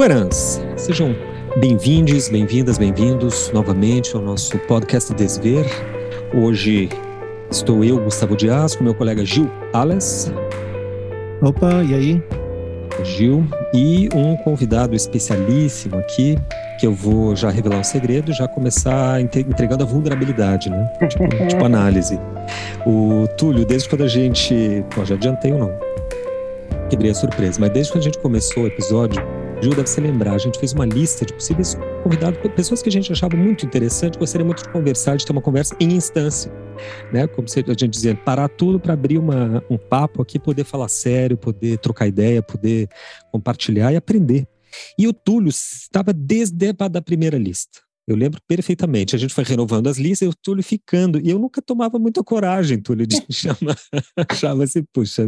Buenas! Sejam bem-vindos, bem-vindas, bem-vindos novamente ao nosso podcast Desver. Hoje estou eu, Gustavo Dias, com meu colega Gil Ales. Opa, e aí? Gil, e um convidado especialíssimo aqui, que eu vou já revelar um segredo, já começar entregando a vulnerabilidade, né? Tipo, tipo análise. O Túlio, desde quando a gente. Bom, já adiantei ou não? Quebrei a surpresa, mas desde quando a gente começou o episódio, Gil deve se lembrar, a gente fez uma lista de possíveis convidados, pessoas que a gente achava muito interessante, gostaria muito de conversar, de ter uma conversa em instância, né? Como a gente dizia, parar tudo para abrir uma, um papo aqui, poder falar sério, poder trocar ideia, poder compartilhar e aprender. E o Túlio estava desde a da primeira lista. Eu lembro perfeitamente. A gente foi renovando as listas e o Túlio ficando. E eu nunca tomava muita coragem, Túlio, de chamar. Achava assim, puxa,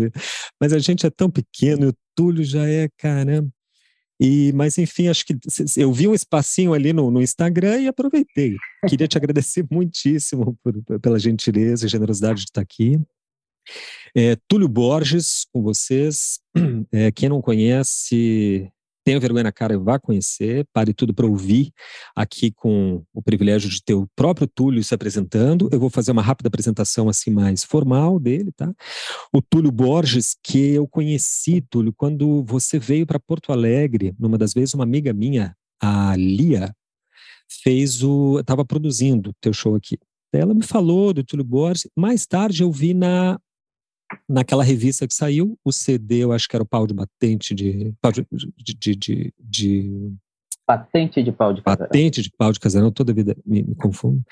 mas a gente é tão pequeno e o Túlio já é, caramba. E, mas enfim, acho que eu vi um espacinho ali no, no Instagram e aproveitei. Queria te agradecer muitíssimo por, pela gentileza e generosidade de estar aqui. É, Túlio Borges com vocês. É, quem não conhece, tenha vergonha na cara e vá conhecer, pare tudo para ouvir aqui com o privilégio de ter o próprio Túlio se apresentando. Eu vou fazer uma rápida apresentação assim mais formal dele, tá? O Túlio Borges, que eu conheci, Túlio, quando você veio para Porto Alegre, numa das vezes uma amiga minha, a Lia, fez o estava produzindo teu show aqui. Ela me falou do Túlio Borges. Mais tarde eu vi na naquela revista que saiu, o CD, eu acho que era o pau de batente de. Pau de, de, de, de patente de pau de casarão. Patente de pau de casarão, toda vida me, me confundo.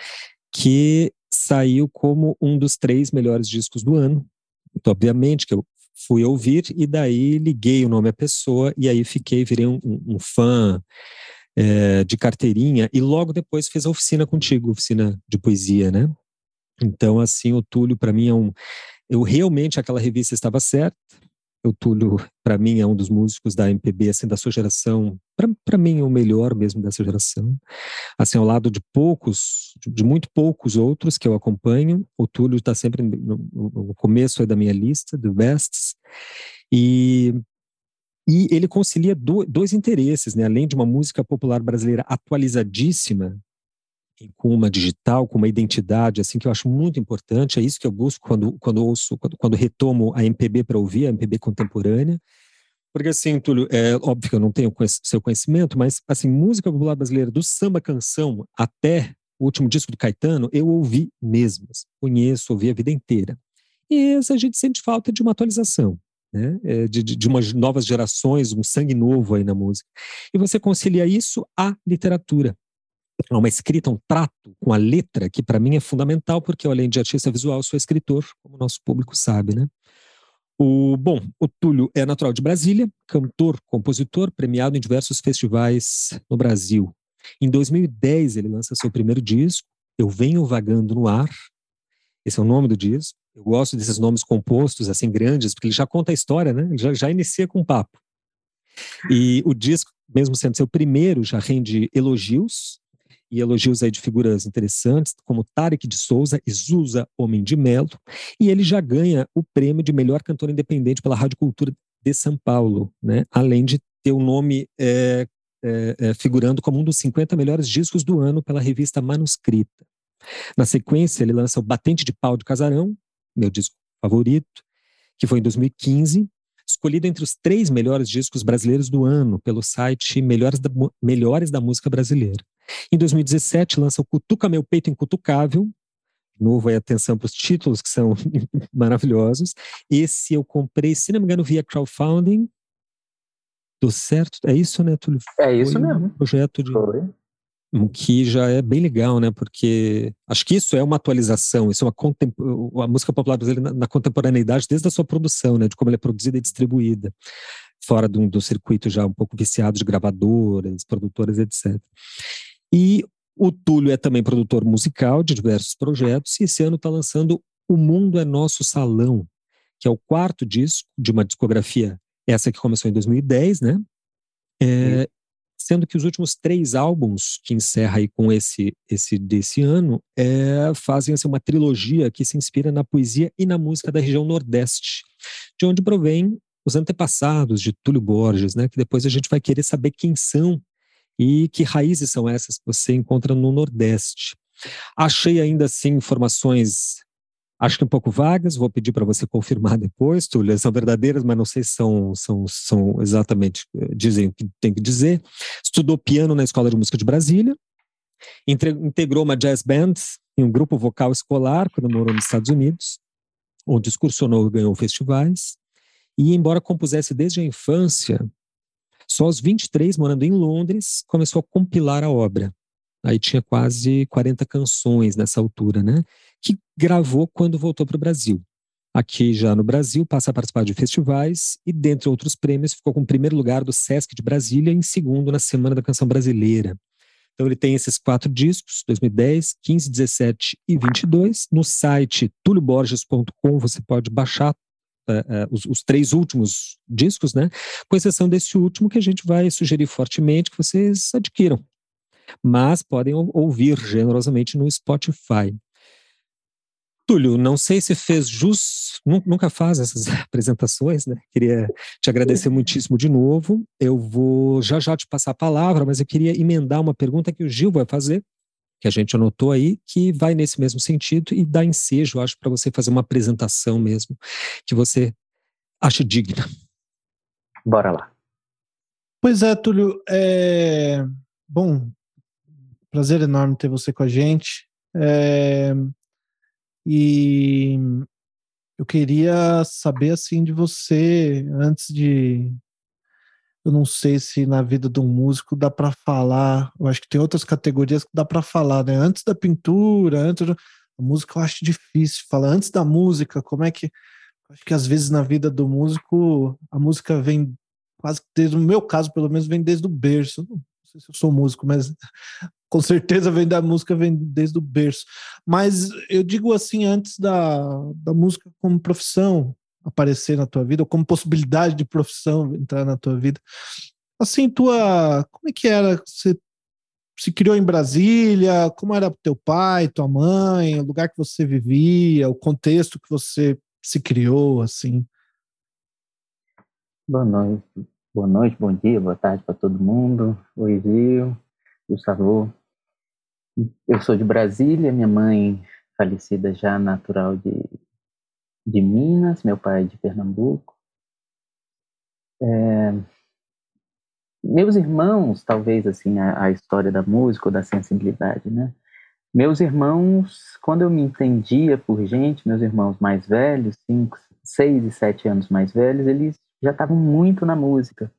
Que saiu como um dos três melhores discos do ano. Então, obviamente, que eu fui ouvir e daí liguei o nome à pessoa e aí fiquei, virei um, um, um fã é, de carteirinha e logo depois fez a oficina contigo, oficina de poesia, né? Então, assim, o Túlio para mim é um eu realmente aquela revista estava certa. O Túlio, para mim, é um dos músicos da MPB, assim, da sua geração, para mim, o melhor mesmo dessa geração. Assim, ao lado de poucos, de muito poucos outros que eu acompanho, o Túlio está sempre no, no começo da minha lista, do Bests. E e ele concilia dois interesses, né? Além de uma música popular brasileira atualizadíssima, com uma digital, com uma identidade, assim, que eu acho muito importante. É isso que eu busco quando, quando ouço, quando, quando retomo a MPB para ouvir, a MPB contemporânea. Porque, assim, Túlio, é óbvio que eu não tenho seu conhecimento, mas, assim, música popular brasileira, do samba canção até o último disco do Caetano, eu ouvi mesmo. Conheço, ouvi a vida inteira. E a gente sente falta de uma atualização. Né? É, de, de, de umas novas gerações, um sangue novo aí na música. E você concilia isso à literatura uma escrita, um trato com a letra, que para mim é fundamental, porque eu, além de artista visual, sou escritor, como o nosso público sabe, né? O, bom, o Túlio é natural de Brasília, cantor, compositor, premiado em diversos festivais no Brasil. Em 2010, ele lança seu primeiro disco, Eu Venho Vagando no Ar. Esse é o nome do disco. Eu gosto desses nomes compostos, assim, grandes, porque ele já conta a história, né? Ele já, já inicia com um papo. E o disco, mesmo sendo seu primeiro, já rende elogios e elogios aí de figuras interessantes, como Tarek de Souza e Zusa Homem de Melo, e ele já ganha o prêmio de melhor cantor independente pela Rádio Cultura de São Paulo, né? além de ter o nome é, é, é, figurando como um dos 50 melhores discos do ano pela revista Manuscrita. Na sequência, ele lança o Batente de Pau de Casarão, meu disco favorito, que foi em 2015, escolhido entre os três melhores discos brasileiros do ano pelo site Melhores da, Melhores da Música Brasileira. Em 2017, lança o Cutuca Meu Peito Incutucável. De novo, aí atenção para os títulos, que são maravilhosos. Esse eu comprei, se não me engano, via crowdfunding. Do certo? É isso, né, Túlio? É isso Foi mesmo. Um projeto de. Foi que já é bem legal, né? Porque acho que isso é uma atualização, isso é uma contem a música popular brasileira na, na, contemporaneidade desde a sua produção, né? De como ela é produzida e distribuída, fora do, do circuito já um pouco viciado de gravadoras, produtoras, etc. E o Túlio é também produtor musical de diversos projetos e esse ano está lançando O Mundo é Nosso Salão, que é o quarto disco de uma discografia, essa que começou em 2010, né? É, sendo que os últimos três álbuns que encerra aí com esse esse desse ano é, fazem assim, uma trilogia que se inspira na poesia e na música da região Nordeste, de onde provém os antepassados de Túlio Borges, né? Que depois a gente vai querer saber quem são e que raízes são essas que você encontra no Nordeste. Achei ainda assim informações, acho que um pouco vagas, vou pedir para você confirmar depois, Túlio, são verdadeiras, mas não sei se são, são, são exatamente, eh, dizem o que tem que dizer. Estudou piano na Escola de Música de Brasília, integrou uma jazz band em um grupo vocal escolar quando morou nos Estados Unidos, onde excursionou e ganhou festivais. E, embora compusesse desde a infância, só aos 23, morando em Londres, começou a compilar a obra. Aí tinha quase 40 canções nessa altura, né? Que gravou quando voltou para o Brasil. Aqui já no Brasil, passa a participar de festivais e, dentre outros prêmios, ficou com o primeiro lugar do Sesc de Brasília e em segundo na Semana da Canção Brasileira. Então ele tem esses quatro discos, 2010, 15, 17 e 22. No site tulioborges.com você pode baixar uh, os, os, três últimos discos, né? Com exceção desse último que a gente vai sugerir fortemente que vocês adquiram. Mas podem ouvir generosamente no Spotify. Túlio, não sei se fez jus, nunca faz essas apresentações, né? Queria te agradecer muitíssimo de novo. Eu vou já já te passar a palavra, mas eu queria emendar uma pergunta que o Gil vai fazer, que a gente anotou aí, que vai nesse mesmo sentido e dá ensejo, acho, para você fazer uma apresentação mesmo, que você acha digna. Bora lá. Pois é, Túlio. É... Bom, prazer enorme ter você com a gente. É... E eu queria saber assim de você antes de eu não sei se na vida de um músico dá para falar, eu acho que tem outras categorias que dá para falar, né? Antes da pintura, antes da música eu acho difícil falar antes da música, como é que acho que às vezes na vida do músico a música vem quase desde o meu caso, pelo menos vem desde o berço. Não sei se eu sou músico, mas com certeza vem da música, vem desde o berço. Mas eu digo assim, antes da, da música como profissão aparecer na tua vida, ou como possibilidade de profissão entrar na tua vida, assim, tua. Como é que era? Você se criou em Brasília? Como era teu pai, tua mãe, o lugar que você vivia, o contexto que você se criou, assim? Boa noite. Boa noite, bom dia, boa tarde para todo mundo. Oi, Gil, Gustavo. Eu sou de Brasília, minha mãe falecida já natural de, de Minas, meu pai de Pernambuco. É, meus irmãos, talvez assim, a, a, história da música ou da sensibilidade, né? Meus irmãos, quando eu me entendia por gente, meus irmãos mais velhos, cinco, seis e sete anos mais velhos, eles já estavam muito na música.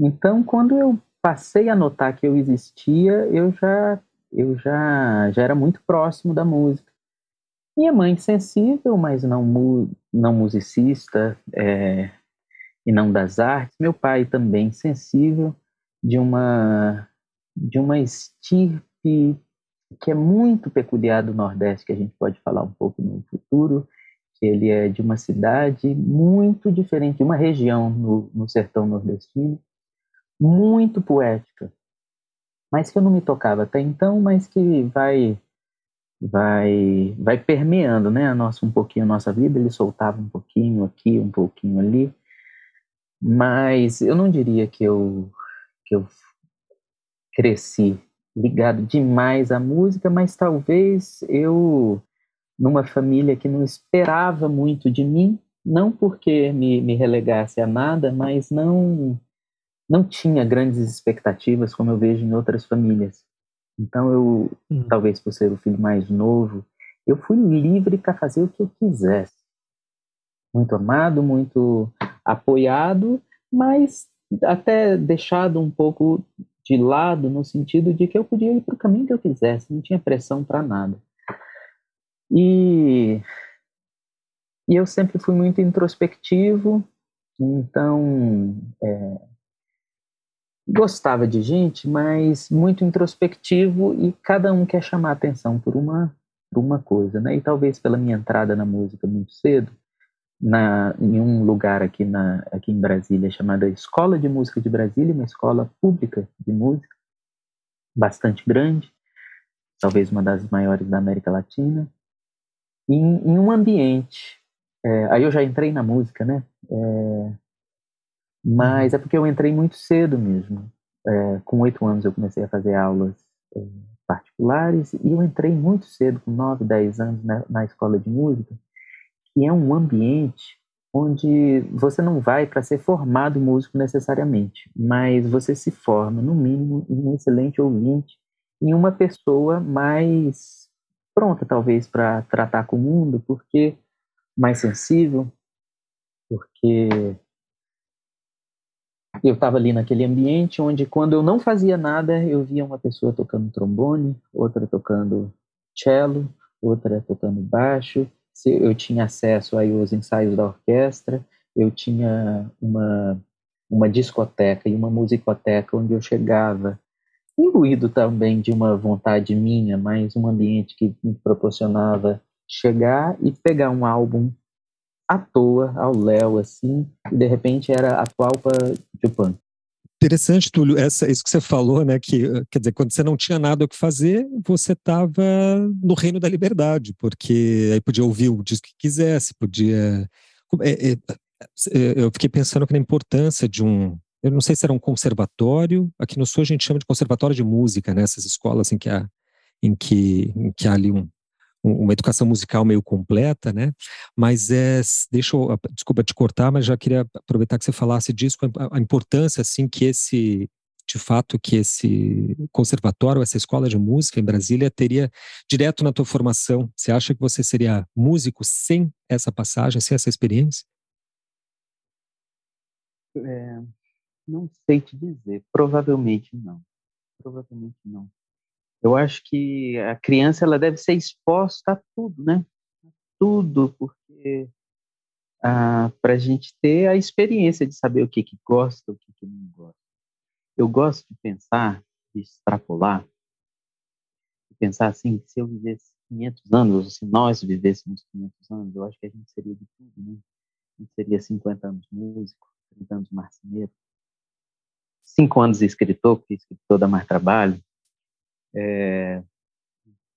Então, quando eu passei a notar que eu existia, eu já eu já, já era muito próximo da música. Minha mãe sensível, mas não, não musicista é, e não das artes. Meu pai também sensível, de uma, de uma estirpe que é muito peculiar do Nordeste, que a gente pode falar um pouco no futuro, que ele é de uma cidade muito diferente, de uma região no, no sertão nordestino, muito poética, mas que eu não me tocava até então, mas que vai vai vai permeando, né, a nossa um pouquinho a nossa vida, ele soltava um pouquinho aqui, um pouquinho ali. Mas eu não diria que eu que eu cresci ligado demais à música, mas talvez eu numa família que não esperava muito de mim, não porque me, me relegasse a nada, mas não não tinha grandes expectativas como eu vejo em outras famílias. Então eu, hum. talvez por ser o filho mais novo, eu fui livre para fazer o que eu quisesse. Muito amado, muito apoiado, mas até deixado um pouco de lado no sentido de que eu podia ir para o caminho que eu quisesse, não tinha pressão para nada. E, e eu sempre fui muito introspectivo, então é, gostava de gente, mas muito introspectivo e cada um quer chamar atenção por uma por uma coisa, né? E talvez pela minha entrada na música muito cedo, na, em um lugar aqui, na, aqui em Brasília chamada Escola de Música de Brasília, uma escola pública de música, bastante grande, talvez uma das maiores da América Latina, em, em um ambiente. É, aí eu já entrei na música, né? É, Mas é porque eu entrei muito cedo mesmo. É, com oito anos eu comecei a fazer aulas é, particulares e eu entrei muito cedo, com nove, dez anos, na, na escola de música, que é um ambiente onde você não vai para ser formado músico necessariamente, mas você se forma, no mínimo, em um excelente ouvinte, em uma pessoa mais pronta, talvez, para tratar com o mundo, porque mais sensível, porque eu estava ali naquele ambiente onde, quando eu não fazia nada, eu via uma pessoa tocando trombone, outra tocando cello, outra tocando baixo. Eu tinha acesso aí aos ensaios da orquestra, eu tinha uma, uma discoteca e uma musicoteca onde eu chegava, imbuído também de uma vontade minha, mas um ambiente que me proporcionava chegar e pegar um álbum à toa, ao léu, assim, e de repente era a palpa de punk. Interessante, Túlio, essa, isso que você falou, né? Que, quer dizer, quando você não tinha nada o que fazer, você estava no reino da liberdade, porque aí podia ouvir o disco que quisesse, podia. É, é, é, eu fiquei pensando que na importância de um. Eu não sei se era um conservatório, aqui no Sul a gente chama de conservatório de música, né? Essas escolas em que há, em que, em que há ali um, uma educação musical meio completa, né? Mas é, deixa eu, desculpa te cortar, mas já queria aproveitar que você falasse disso, a, a importância, assim, que esse, de fato, que esse conservatório, essa escola de música em Brasília teria direto na tua formação. Você acha que você seria músico sem essa passagem, sem essa experiência? É, não sei te dizer. Provavelmente não. Provavelmente não. Eu acho que a criança ela deve ser exposta a tudo, né? Tudo, porque ah, para a gente ter a experiência de saber o que, que gosta, o que, que não gosta. Eu gosto de pensar, de extrapolar, de pensar assim, se eu vivesse 500 anos, ou se nós vivêssemos 500 anos, eu acho que a gente seria de tudo, né? A gente seria 50 anos músico, 30 anos marceneiro, 5 anos escritor, porque escritor dá mais trabalho, é,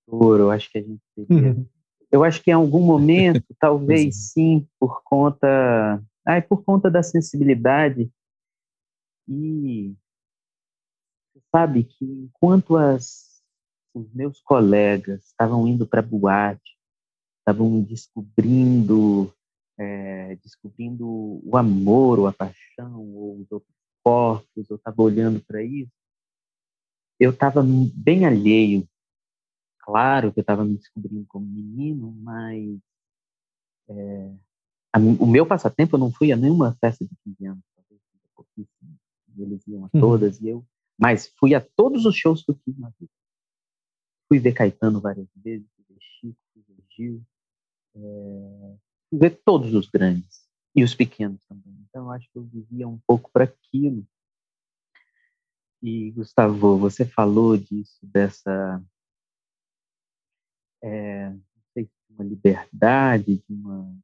eu acho que a gente teria. Uhum. Eu acho que em algum momento, talvez é. sim, por conta. Ah, por conta da sensibilidade. E sabe que enquanto as, os meus colegas estavam indo para boate, estavam descobrindo é, descobrindo o amor, ou a paixão, ou os outros corpos, ou estava olhando para isso, eu estava bem alheio. Claro que eu estava me descobrindo como menino, mas é, a, o meu passatempo eu não fui a nenhuma festa de 15 anos, talvez. Eles iam a uhum. todas uhum. e eu, mas fui a todos os shows que eu fiz na vida. Fui ver Caetano várias vezes, fui ver Chico, fui ver Gil, é, fui ver todos os grandes e os pequenos também. Então eu acho que eu vivia um pouco para aquilo e, Gustavo, você falou disso, dessa. É, uma liberdade, de uma.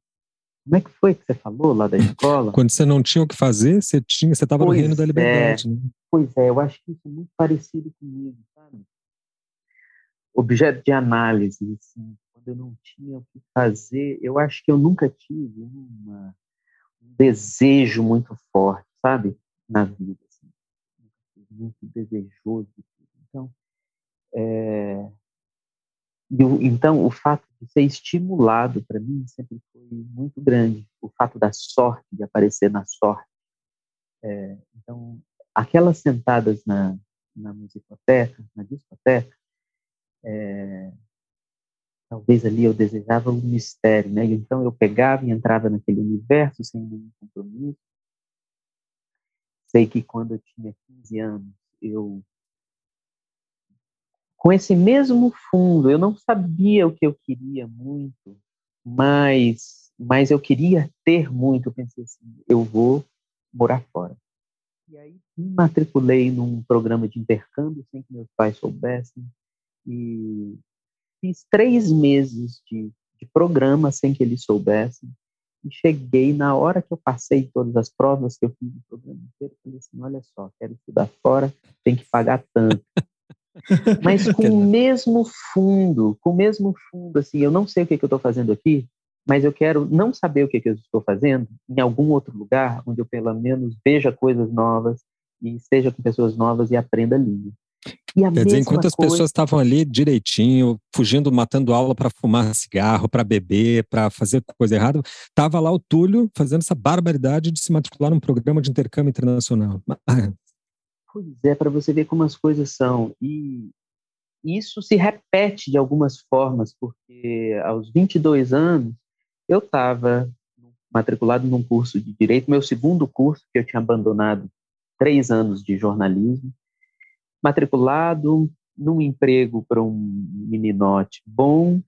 Como é que foi que você falou lá da escola? Quando você não tinha o que fazer, você tinha, você estava no reino da liberdade. É, né? Pois é, eu acho que isso é muito parecido comigo, sabe? Objeto de análise, assim, quando eu não tinha o que fazer, eu acho que eu nunca tive uma, um desejo muito forte, sabe, na vida muito desejoso. Então, é, o, então, o fato de ser estimulado para mim sempre foi muito grande. O fato da sorte, de aparecer na sorte. É, então, aquelas sentadas na, na musicoteca, na discoteca, é, talvez ali eu desejava um mistério, né? Então eu pegava e entrava naquele universo sem nenhum compromisso, sei que quando eu tinha 15 anos, eu com esse mesmo fundo, eu não sabia o que eu queria muito, mas mas eu queria ter muito, eu pensei assim, eu vou morar fora. E aí me matriculei num programa de intercâmbio sem que meus pais soubessem e fiz três meses de, de programa sem que eles soubessem e cheguei, na hora que eu passei todas as provas que eu fiz no programa inteiro, falei assim, olha só, quero estudar fora, tem que pagar tanto. Mas com o mesmo fundo, com o mesmo fundo, assim, eu não sei o que, que eu estou fazendo aqui, mas eu quero não saber o que, que eu estou fazendo em algum outro lugar onde eu pelo menos veja coisas novas e esteja com pessoas novas e aprenda a língua. Quer dizer, enquanto as coisa... pessoas estavam ali direitinho, fugindo, matando aula para fumar cigarro, para beber, para fazer coisa errada, estava lá o Túlio fazendo essa barbaridade de se matricular num programa de intercâmbio internacional. Ah. Pois é, para você ver como as coisas são. E isso se repete de algumas formas, porque aos 22 anos eu estava matriculado num curso de direito, meu segundo curso, que eu tinha abandonado três anos de jornalismo, matriculado num emprego para um meninote bom,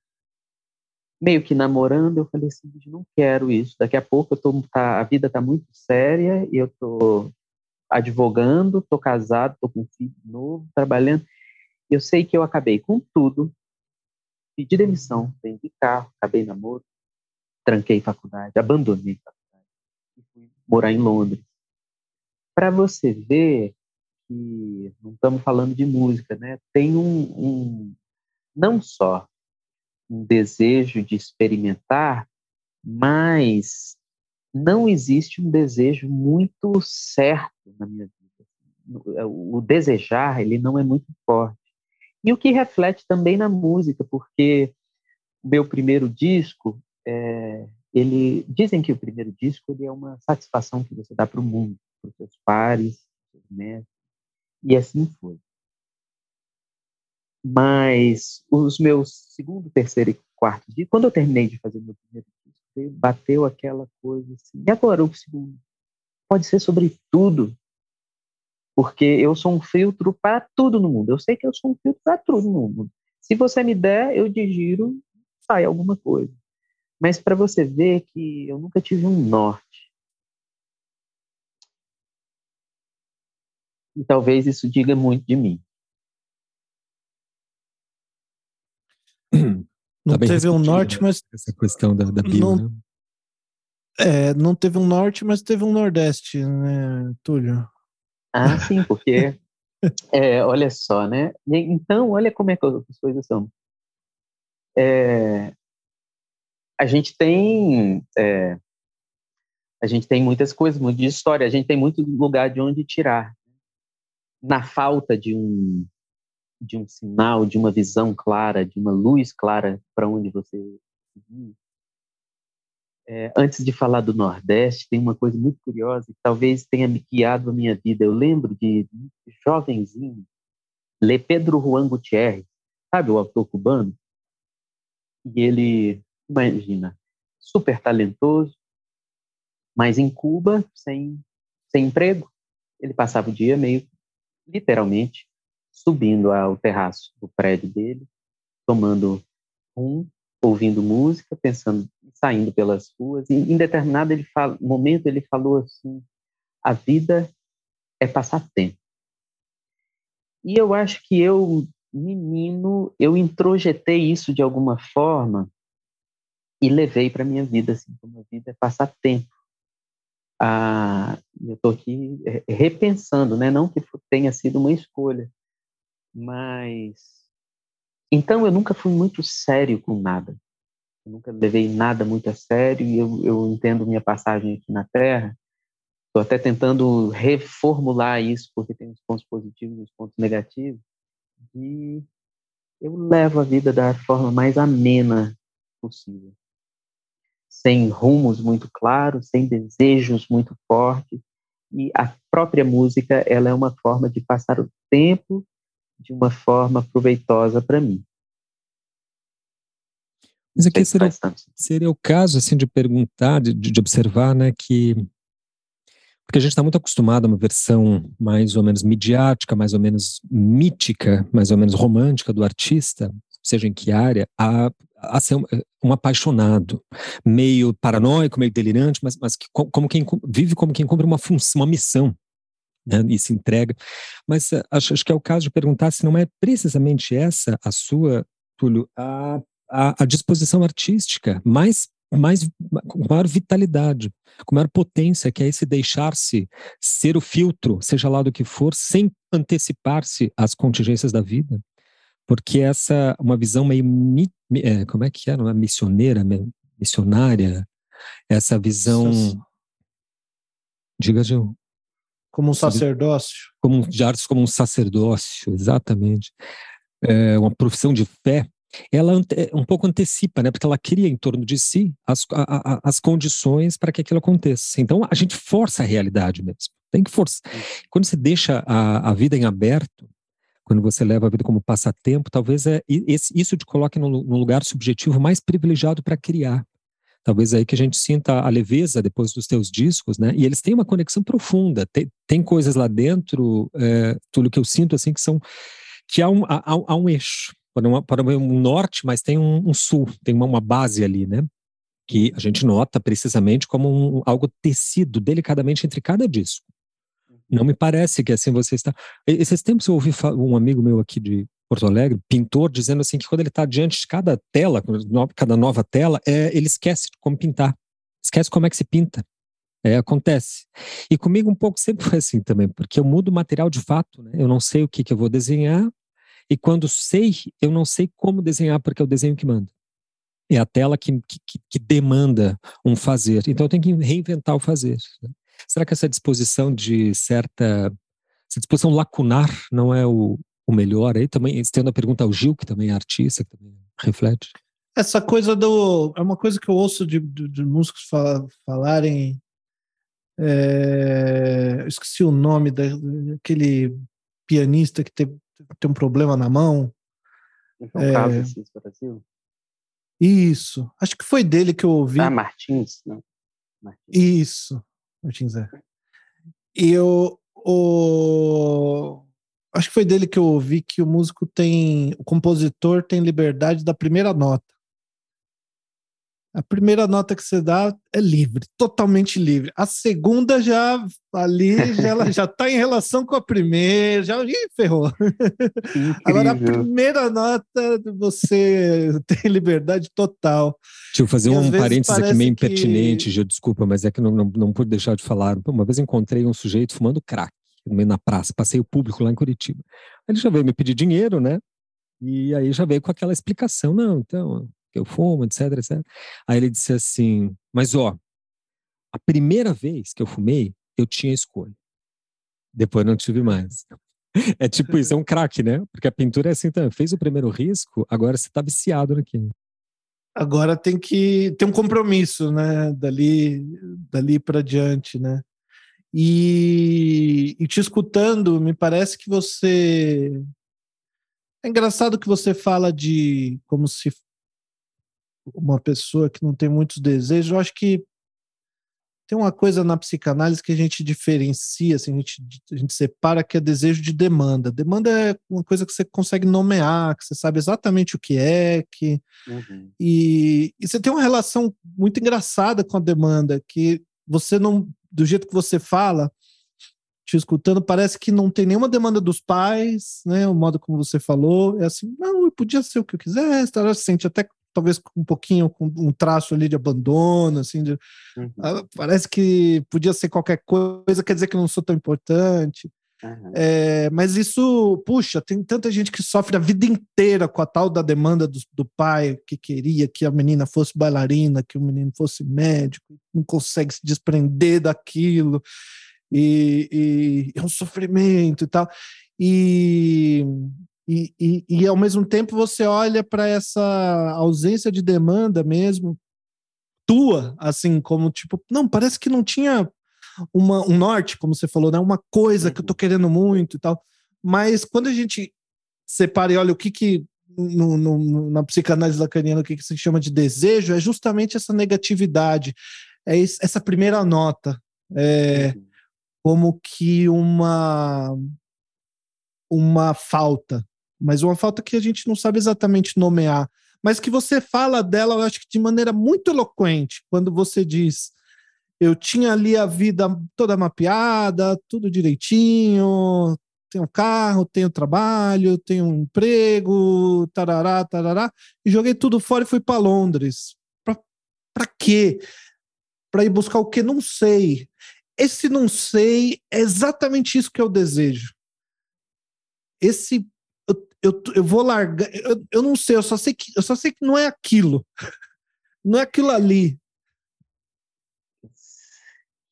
meio que namorando, eu falei assim, não quero isso. Daqui a pouco eu tô, tá, a vida está muito séria e eu tô advogando, tô casado, tô com um filho novo, trabalhando. Eu sei que eu acabei com tudo, pedi demissão, vendi carro, acabei namoro, tranquei faculdade, abandonei faculdade e fui morar em Londres. Para você ver que não estamos falando de música, né? Tem um, um não só um desejo de experimentar, mas não existe um desejo muito certo na minha vida. O desejar, ele não é muito forte. E o que reflete também na música, porque o meu primeiro disco, é, ele dizem que o primeiro disco ele é uma satisfação que você dá para o mundo, para os seus pares, seus mestres, e assim foi. Mas os meus segundo, terceiro e quarto dias, quando eu terminei de fazer meu primeiro disco, bateu aquela coisa assim. E agora o segundo? Pode ser sobre tudo. Porque eu sou um filtro para tudo no mundo. Eu sei que eu sou um filtro para tudo no mundo. Se você me der, eu digiro, sai alguma coisa. Mas para você ver que eu nunca tive um norte. E talvez isso diga muito de mim. Não tá teve um norte, mas. Essa questão da, da bio, não, né? É, não teve um norte, mas teve um nordeste, né, Túlio? Ah, sim, porque. é, olha só, né? Então, olha como é que as coisas são. É, a gente tem. É, a gente tem muitas coisas, muito de história, a gente tem muito lugar de onde tirar na falta de um de um sinal, de uma visão clara, de uma luz clara para onde você seguir. É, antes de falar do Nordeste, tem uma coisa muito curiosa que talvez tenha me guiado a minha vida. Eu lembro de, de jovenzinho ler Pedro Juan Gutierrez, sabe o autor cubano? E ele, imagina, super talentoso, mas em Cuba, sem, sem emprego. Ele passava o dia meio literalmente subindo ao terraço do prédio dele, tomando um, ouvindo música, pensando, saindo pelas ruas. E em determinado ele fala, momento ele falou assim: a vida é passar tempo. E eu acho que eu, menino, eu introjetei isso de alguma forma e levei para minha vida assim, como a vida é passar tempo ah, eu estou aqui repensando, né? Não que tenha sido uma escolha, mas então eu nunca fui muito sério com nada. Eu nunca levei nada muito a sério e eu, eu entendo minha passagem aqui na Terra. Estou até tentando reformular isso porque tem os pontos positivos e os pontos negativos. E eu levo a vida da forma mais amena possível sem rumos muito claros, sem desejos muito fortes. E a própria música, ela é uma forma de passar o tempo de uma forma proveitosa para mim. Mas aqui seria, seria o caso assim de perguntar, de, de observar, né, que porque a gente está muito acostumado a uma versão mais ou menos midiática, mais ou menos mítica, mais ou menos romântica do artista, seja em que área, a a ser um, um, apaixonado, meio paranoico, meio delirante, mas, mas que, como quem vive como quem cumpre uma função, uma missão, né, e se entrega. Mas uh, acho, acho, que é o caso de perguntar se não é precisamente essa a sua, Túlio, a, a, a disposição artística mais mais, com maior vitalidade, com maior potência, que é esse deixar-se ser o filtro, seja lá do que for, sem antecipar-se às contingências da vida porque essa uma visão meio é, como é que é, uma missioneira, missionária, essa visão. Diga, Gil. Como um sacerdócio. Como, de artes como um sacerdócio, exatamente. É uma profissão de fé. Ela um pouco antecipa, né? Porque ela cria em torno de si as, a, a, as condições para que aquilo aconteça. Então a gente força a realidade mesmo. Tem que forçar. Quando você deixa a, a vida em aberto, quando você leva a vida como passatempo, talvez é, isso te coloque no, no lugar subjetivo mais privilegiado para criar. Talvez aí que a gente sinta a leveza depois dos teus discos, né? E eles têm uma conexão profunda. Tem, tem coisas lá dentro, é, tudo que eu sinto assim que são que há um, há, há um eixo para um norte, mas tem um, um sul, tem uma, uma, base ali, né? Que a gente nota precisamente como um, algo tecido delicadamente entre cada disco. Não me parece que assim você está. Esses tempos eu ouvi um amigo meu aqui de Porto Alegre, pintor, dizendo assim que quando ele está diante de cada tela, cada nova tela, é, ele esquece como pintar, esquece como é que se pinta. É, acontece. E comigo um pouco sempre foi assim também, porque eu mudo o material de fato, né? Eu não sei o que, que eu vou desenhar, e quando sei, eu não sei como desenhar, porque é o desenho que manda. É a tela que, que, que demanda um fazer. Então eu tenho que reinventar o fazer. Né? Será que essa disposição de certa. Essa disposição lacunar não é o, o melhor aí? Também, estendo a pergunta ao Gil, que também é artista, que também reflete. Essa coisa do. É uma coisa que eu ouço de, de, de músicos fal, falarem. É, eu esqueci o nome daquele pianista que teve, tem um problema na mão. Então, é, caso Brasil? Isso. Acho que foi dele que eu ouvi. Ah, Martins, não. Martins. Isso. Martins é. E eu. O... Acho que foi dele que eu ouvi que o músico tem. O compositor tem liberdade da primeira nota. A primeira nota que você dá é livre, totalmente livre. A segunda já ali já, ela já está em relação com a primeira, já ih, ferrou. Agora a primeira nota você tem liberdade total. Deixa eu fazer e um parênteses aqui meio impertinente, que... desculpa, mas é que não, não, não pude deixar de falar. Uma vez encontrei um sujeito fumando crack na praça, passeio público lá em Curitiba. Ele já veio me pedir dinheiro, né? E aí já veio com aquela explicação, não, então, eu fumo, etc, etc. Aí ele disse assim, mas ó, a primeira vez que eu fumei, eu tinha escolha. Depois não tive mais. É tipo isso, é um craque, né? Porque a pintura é assim também. Fez o primeiro risco, agora você tá viciado naquilo. Agora tem que ter um compromisso, né? Dali, dali para diante, né? E, e te escutando, me parece que você. É engraçado que você fala de como se uma pessoa que não tem muitos desejos, eu acho que tem uma coisa na psicanálise que a gente diferencia, assim, a, gente, a gente separa que é desejo de demanda. Demanda é uma coisa que você consegue nomear, que você sabe exatamente o que é, que uhum. e, e você tem uma relação muito engraçada com a demanda, que você não, do jeito que você fala, te escutando, parece que não tem nenhuma demanda dos pais, né? O modo como você falou, é assim, não, podia ser o que eu quisesse, se sente até talvez com um pouquinho com um traço ali de abandono, assim, de, uhum. Ah, parece que podia ser qualquer coisa, quer dizer que eu não sou tão importante. Uhum. É, mas isso, puxa, tem tanta gente que sofre a vida inteira com a tal da demanda do, do pai que queria que a menina fosse bailarina, que o menino fosse médico, não consegue se desprender daquilo, e, e é um sofrimento e tal. E, e, e, e, ao mesmo tempo você olha para essa ausência de demanda mesmo tua, assim, como tipo, não, parece que não tinha uma, um norte, como você falou, né? Uma coisa que eu tô uhum. querendo muito e tal. Mas quando a gente separa e olha o que que no, no, na psicanálise lacaniana o que, que se chama de desejo, é justamente essa negatividade, é essa primeira nota, é uhum. como que uma uma falta, mas uma falta que a gente não sabe exatamente nomear, mas que você fala dela, eu acho que de maneira muito eloquente, quando você diz: eu tinha ali a vida toda mapeada, tudo direitinho, tenho carro, tenho trabalho, tenho um emprego, tarará, tarará, e joguei tudo fora e fui para Londres. Para quê? Para ir buscar o que? Não sei. Esse não sei é exatamente isso que eu desejo. Esse eu, eu vou largar. Eu, eu não sei, eu só sei que eu só sei que não é aquilo. não é aquilo ali.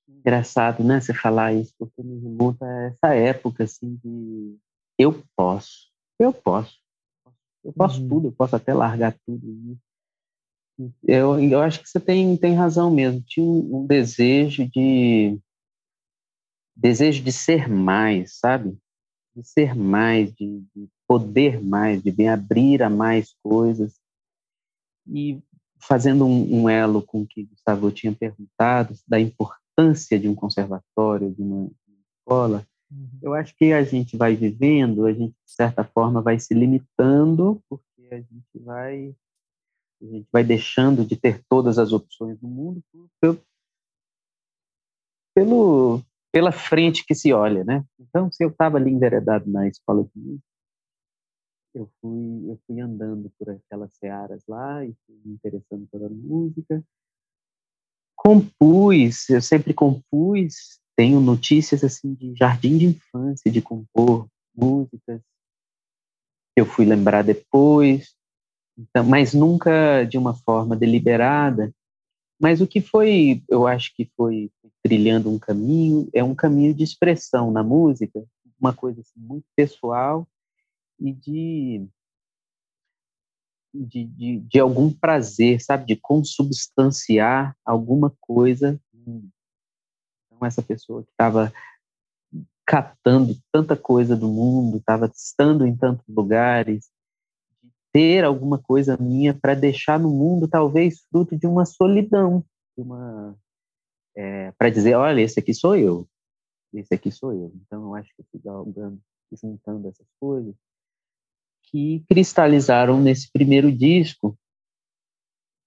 Engraçado, né, você falar isso, porque me remonta a essa época, assim, de eu posso, eu posso, eu posso uhum. tudo, eu posso até largar tudo. Eu, eu acho que você tem, tem razão mesmo. Tinha um, um desejo de desejo de ser mais, sabe? De ser mais, de, de poder mais, de me abrir a mais coisas. E fazendo um, um, elo com o que Gustavo tinha perguntado, da importância de um conservatório, de uma, de uma escola, uhum. eu acho que a gente vai vivendo, a gente, de certa forma, vai se limitando, porque a gente vai a gente vai deixando de ter todas as opções do mundo pelo, pelo pela frente que se olha, né? Então, se eu estava ali enveredado na escola de música, eu fui, eu fui andando por aquelas searas lá e fui me interessando pela música. Compus, eu sempre compus, tenho notícias assim de jardim de infância, de compor músicas. Eu fui lembrar depois, então, mas nunca de uma forma deliberada. Mas o que foi, eu acho que foi trilhando um caminho, é um caminho de expressão na música, uma coisa assim, muito pessoal e de, de, de, de, algum prazer, sabe? De consubstanciar alguma coisa. Então, essa pessoa que estava catando tanta coisa do mundo, estava estando em tantos lugares, ter alguma coisa minha para deixar no mundo, talvez fruto de uma solidão, de uma é, para dizer, olha, esse aqui sou eu, esse aqui sou eu. Então, eu acho que eu fui juntando essas coisas que cristalizaram nesse primeiro disco,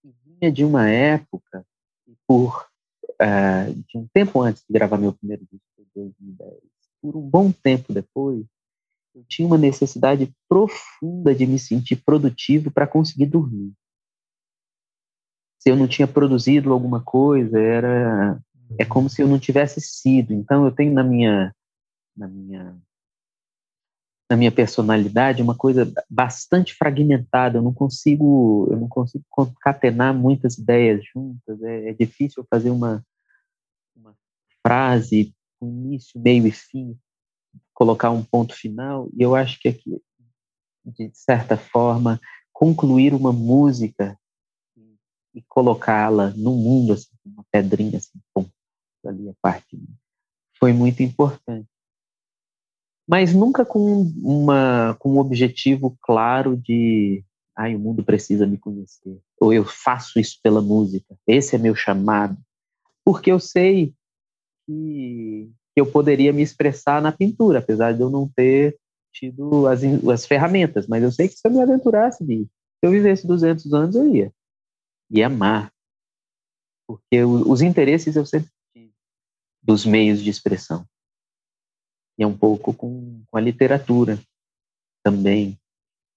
que vinha de uma época, por uh, de um tempo antes de gravar meu primeiro disco, em 2010, por um bom tempo depois, eu tinha uma necessidade profunda de me sentir produtivo para conseguir dormir. Se eu não tinha produzido alguma coisa, era é como se eu não tivesse sido. Então eu tenho na minha na minha na minha personalidade uma coisa bastante fragmentada. Eu não consigo, eu não consigo concatenar muitas ideias juntas. É, é difícil fazer uma, uma frase com início, meio e fim, colocar um ponto final. E eu acho que aqui, de certa forma, concluir uma música e colocá-la no mundo, assim, uma pedrinha assim, ali a parte, foi muito importante mas nunca com uma com um objetivo claro de ai o mundo precisa me conhecer ou eu faço isso pela música esse é meu chamado. Porque eu sei que, eu poderia me expressar na pintura apesar de eu não ter tido as, as ferramentas mas eu sei que se eu me aventurasse se eu vivesse 200 anos eu ia. Ia amar. Porque os interesses eu sempre tive dos meios de expressão e é um pouco com, com a literatura também,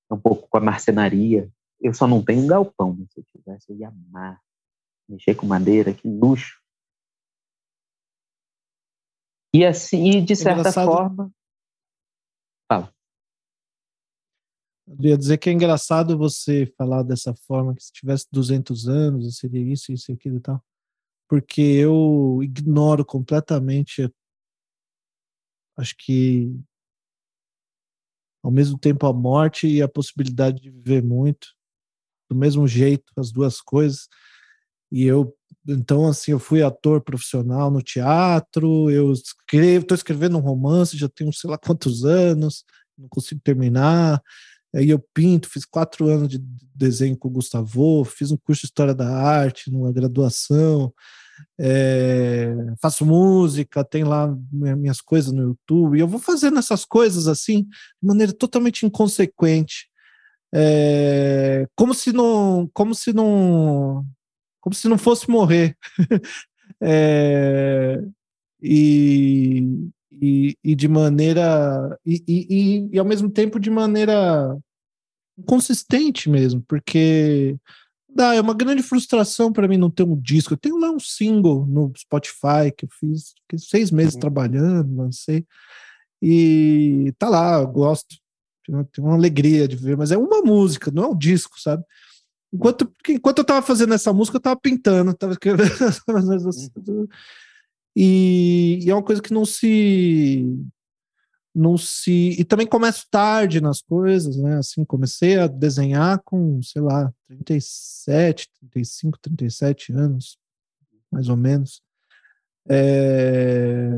é um pouco com a marcenaria. Eu só não tenho um galpão, mas se eu tivesse, eu ia amar mexer com madeira, que luxo. E assim, de certa engraçado. forma. Fala. Eu ia dizer que é engraçado você falar dessa forma, que se tivesse 200 anos, seria isso, isso e aquilo e tal. Porque eu ignoro completamente acho que ao mesmo tempo a morte e a possibilidade de viver muito, do mesmo jeito, as duas coisas. E eu, então, assim, eu fui ator profissional no teatro, eu escrevo, estou escrevendo um romance, já tenho sei lá quantos anos, não consigo terminar. Aí eu pinto, fiz quatro anos de desenho com o Gustavo, fiz um curso de História da Arte, numa graduação é, faço música, tem lá minhas coisas no YouTube, e eu vou fazendo essas coisas assim, de maneira totalmente inconsequente, é, como se não, como se não, como se não fosse morrer, é, e, e, e, de maneira e, e, e ao mesmo tempo de maneira consistente mesmo, porque Dá, é uma grande frustração para mim não ter um disco. Eu tenho lá um single no Spotify que eu fiz, fiquei seis meses uhum. trabalhando, lancei. E tá lá, eu gosto. Tenho uma alegria de ver, mas é uma música, não é um disco, sabe? Enquanto, enquanto eu tava fazendo essa música, eu tava pintando, tava uhum. e, e é uma coisa que não se não se. E também começo tarde nas coisas, né? Assim, comecei a desenhar com, sei lá, 37, 35, 37 anos, mais ou menos. É...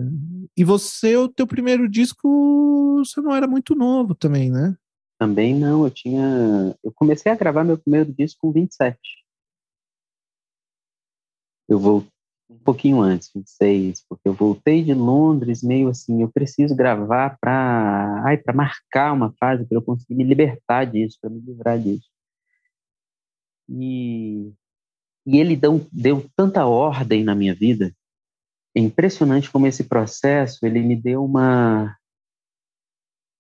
E você, o teu primeiro disco, você não era muito novo também, né? Também não, eu tinha. Eu comecei a gravar meu primeiro disco com 27. Eu vou um pouquinho antes, 26, porque eu voltei de Londres meio assim, eu preciso gravar para, ai, para marcar uma fase para eu conseguir me libertar disso, para me livrar disso. E e ele deu, deu tanta ordem na minha vida. É impressionante como esse processo, ele me deu uma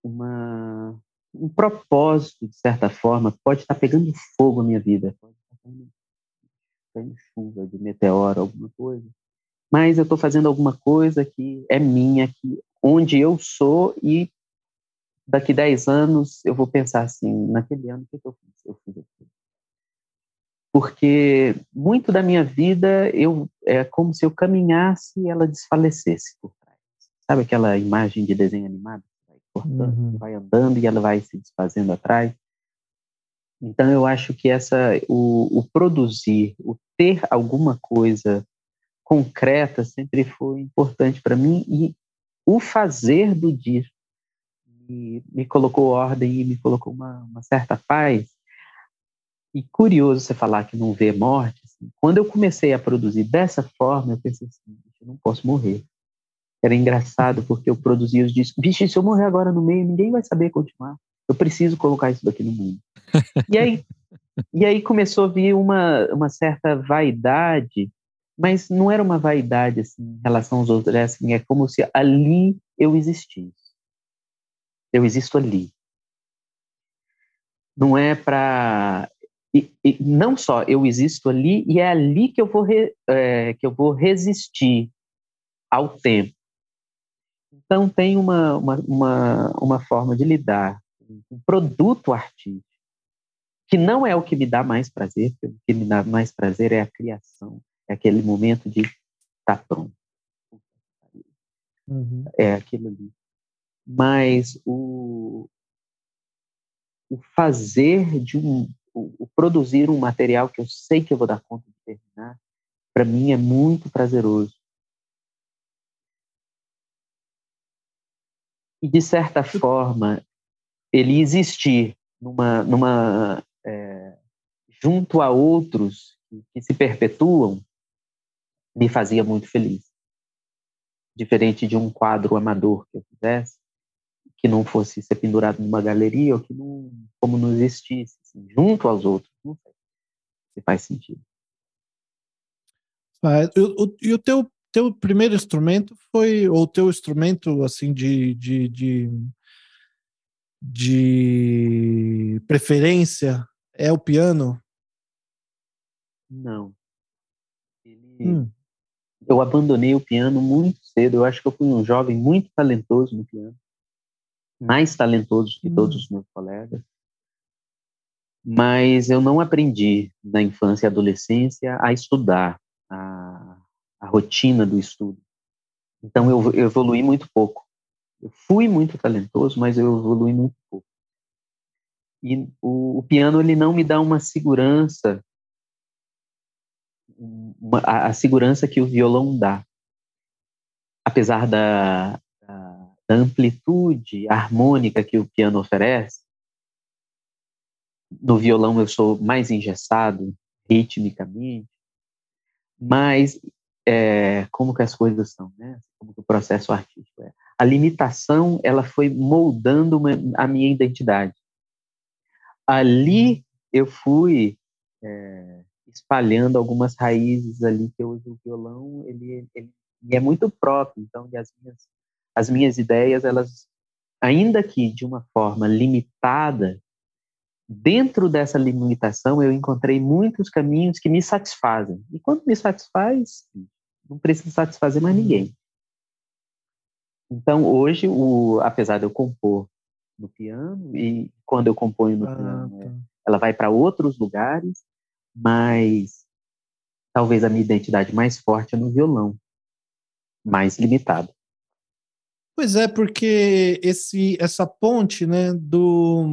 uma um propósito de certa forma, pode estar pegando fogo na minha vida, pode estar caindo chuva, de meteoro, alguma coisa. Mas eu estou fazendo alguma coisa que é minha, que onde eu sou e daqui 10 anos eu vou pensar assim, naquele ano, o que, que eu fiz? Eu fiz aquilo. Porque muito da minha vida eu é como se eu caminhasse e ela desfalecesse por trás. Sabe aquela imagem de desenho animado? Vai cortando, uhum. vai andando e ela vai se desfazendo atrás. Então eu acho que essa o, o, produzir, o ter alguma coisa concreta sempre foi importante para mim e o fazer do dir me, colocou ordem e me colocou uma, uma, certa paz. E curioso você falar que não vê morte. Assim, quando eu comecei a produzir dessa forma, eu pensei assim, eu não posso morrer. Era engraçado porque eu produzia os discos. Bicho, se eu morrer agora no meio, ninguém vai saber continuar. Eu preciso colocar isso daqui no mundo. E aí, e aí começou a vir uma, uma certa vaidade, mas não era uma vaidade assim, em relação aos outros, é, é como se ali eu existisse. Eu existo ali. Não é para e, e, não só eu existo ali e é ali que eu vou re, é, que eu vou resistir ao tempo. Então tem uma, uma, uma, uma forma de lidar um produto artístico, que não é o que me dá mais prazer, o que me dá mais prazer é a criação, é aquele momento de estar tá pronto. Uhum. É aquilo ali. Mas o, o fazer de um, o, o produzir um material que eu sei que eu vou dar conta de terminar, para mim é muito prazeroso. E, de certa forma, ele existir numa, numa é, junto a outros que se perpetuam me fazia muito feliz. Diferente de um quadro amador que eu fizesse, que não fosse ser pendurado numa galeria ou que não, como não existisse, assim, junto aos outros. Não sei se faz sentido. E o teu, teu primeiro instrumento foi, ou teu instrumento, assim, de, de, de de preferência é o piano? Não. Ele... Hum. Eu abandonei o piano muito cedo. Eu acho que eu fui um jovem muito talentoso no piano. Mais talentoso que hum. todos os meus colegas. Mas eu não aprendi na infância e adolescência a estudar, a, a rotina do estudo. Então eu, eu evolui muito pouco. Eu fui muito talentoso, mas eu evolui muito pouco. E o, o piano ele não me dá uma segurança, uma, a, a, segurança que o violão dá. Apesar da, da, amplitude harmônica que o piano oferece, no violão eu sou mais engessado ritmicamente, mas é, como que as coisas são, né? Como que o processo artístico é a limitação ela foi moldando uma, a minha identidade. Ali eu fui é, espalhando algumas raízes ali que hoje o violão ele, ele, ele é muito próprio. Então, as minhas, as minhas ideias elas ainda que de uma forma limitada, dentro dessa limitação eu encontrei muitos caminhos que me satisfazem. E quando me satisfaz, não preciso satisfazer mais ninguém. Então, hoje, o, apesar de eu compor no piano, e quando eu componho no ah, piano, tá. ela vai para outros lugares, mas talvez a minha identidade mais forte é no violão, mais limitado. Pois é, porque esse, essa ponte né, do,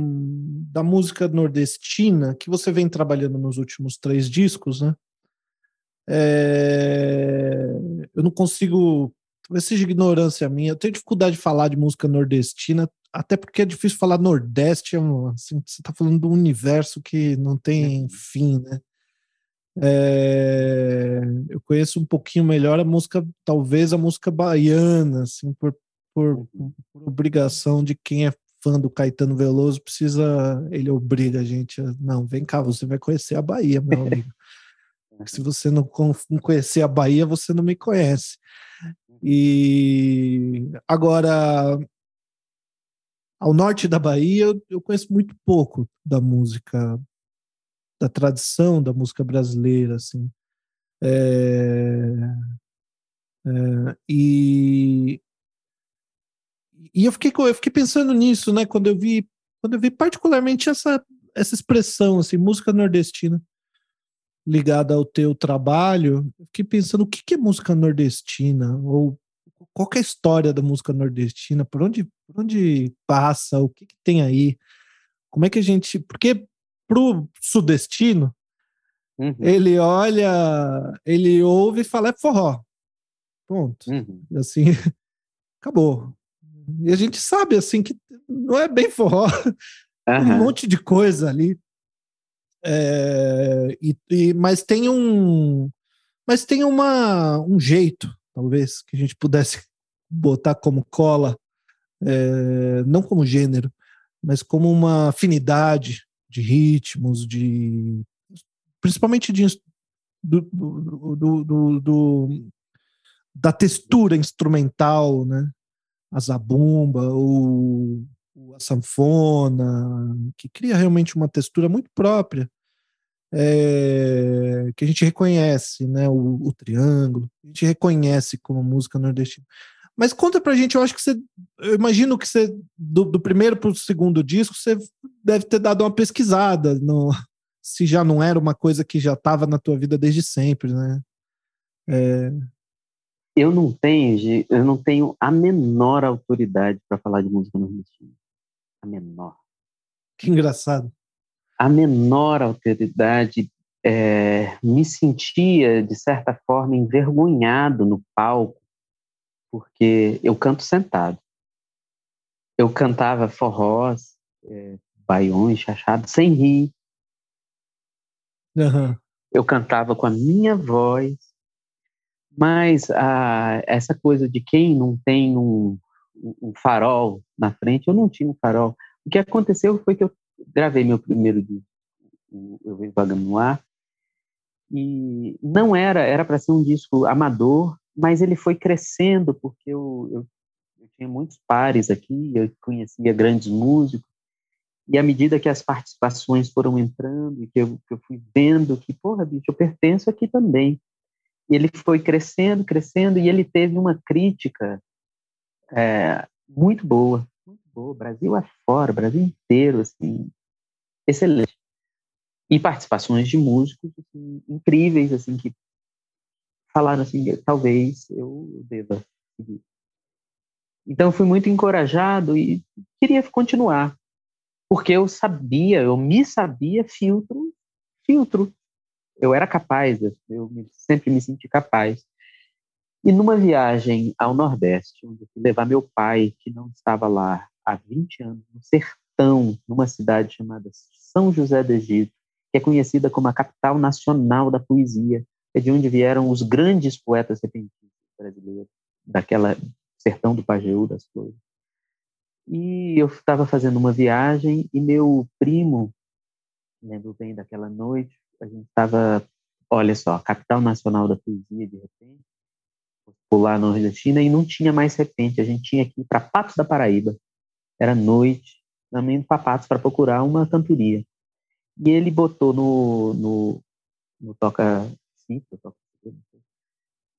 da música nordestina, que você vem trabalhando nos últimos três discos, né? É, eu não consigo. Talvez seja ignorância minha. Eu tenho dificuldade de falar de música nordestina, até porque é difícil falar Nordeste. É assim, você está falando de um universo que não tem uhum. fim, né? É, eu conheço um pouquinho melhor a música, talvez a música baiana, assim, por, por, uhum. por obrigação de quem é fã do Caetano Veloso, precisa, ele obriga a gente a, não, vem cá, você vai conhecer a Bahia, meu amigo. Se você não, não conhecer a Bahia, você não me conhece. E agora, ao norte da Bahia, eu, conheço muito pouco da música, da tradição da música brasileira, assim. É, é, e e eu fiquei, eu fiquei pensando nisso, né? Quando eu vi, quando eu vi particularmente essa, essa expressão, assim, música nordestina ligada ao teu trabalho, fiquei pensando o que, que é música nordestina ou qual é a história da música nordestina, por onde, por onde passa, o que, que tem aí, como é que a gente, porque pro sudestino uhum. ele olha, ele ouve e fala é forró, ponto, uhum. assim acabou. E a gente sabe assim que não é bem forró, uhum. um monte de coisa ali. É, e, e, mas tem um mas tem uma, um jeito, talvez, que a gente pudesse botar como cola, é, não como gênero, mas como uma afinidade de ritmos, de principalmente de, do, do, do, do, da textura instrumental, né? A zabumba, o, a sanfona, que cria realmente uma textura muito própria, é, que a gente reconhece, né, o, o, triângulo, a gente reconhece como música nordestina. Mas conta pra gente, eu acho que você, eu imagino que você, do, do primeiro pro segundo disco, você deve ter dado uma pesquisada no, se já não era uma coisa que já estava na tua vida desde sempre, né? É, eu não tenho, eu não tenho a menor autoridade para falar de música nordestina a menor. Que engraçado. A menor autoridade é, me sentia, de certa forma, envergonhado no palco, porque eu canto sentado. Eu cantava forrós, é, baiões, chachados, sem rir. Uhum. Eu cantava com a minha voz, mas a, essa coisa de quem não tem um, um farol na frente, eu não tinha um farol. O que aconteceu foi que eu gravei meu primeiro disco, Eu Venho Vagando no Ar, e não era, era para ser um disco amador, mas ele foi crescendo, porque eu, eu, eu tinha muitos pares aqui, eu conhecia grandes músicos, e à medida que as participações foram entrando, e que eu, que eu fui vendo que, porra, bicho, eu pertenço aqui também. E ele foi crescendo, crescendo, e ele teve uma crítica é, muito boa, muito boa. Brasil afora, Brasil inteiro, assim, excelente. E participações de músicos assim, incríveis, assim, que falaram assim, talvez eu deva seguir. Então fui muito encorajado e queria continuar, porque eu sabia, eu me sabia filtro, filtro. Eu era capaz, eu sempre me senti capaz. E numa viagem ao Nordeste, onde eu fui levar meu pai, que não estava lá há 20 anos, no sertão, numa cidade chamada São José do Egito, que é conhecida como a capital nacional da poesia, é de onde vieram os grandes poetas repentistas brasileiros, daquela sertão do Pajeú, das flores. E eu estava fazendo uma viagem e meu primo, lembro bem daquela noite, a gente estava, olha só, capital nacional da poesia, de repente, pular no Rio da China e não tinha mais repente. A gente tinha que ir para Patos da Paraíba. Era noite, também para Patos para procurar uma cantoria. E ele botou no, no, no toca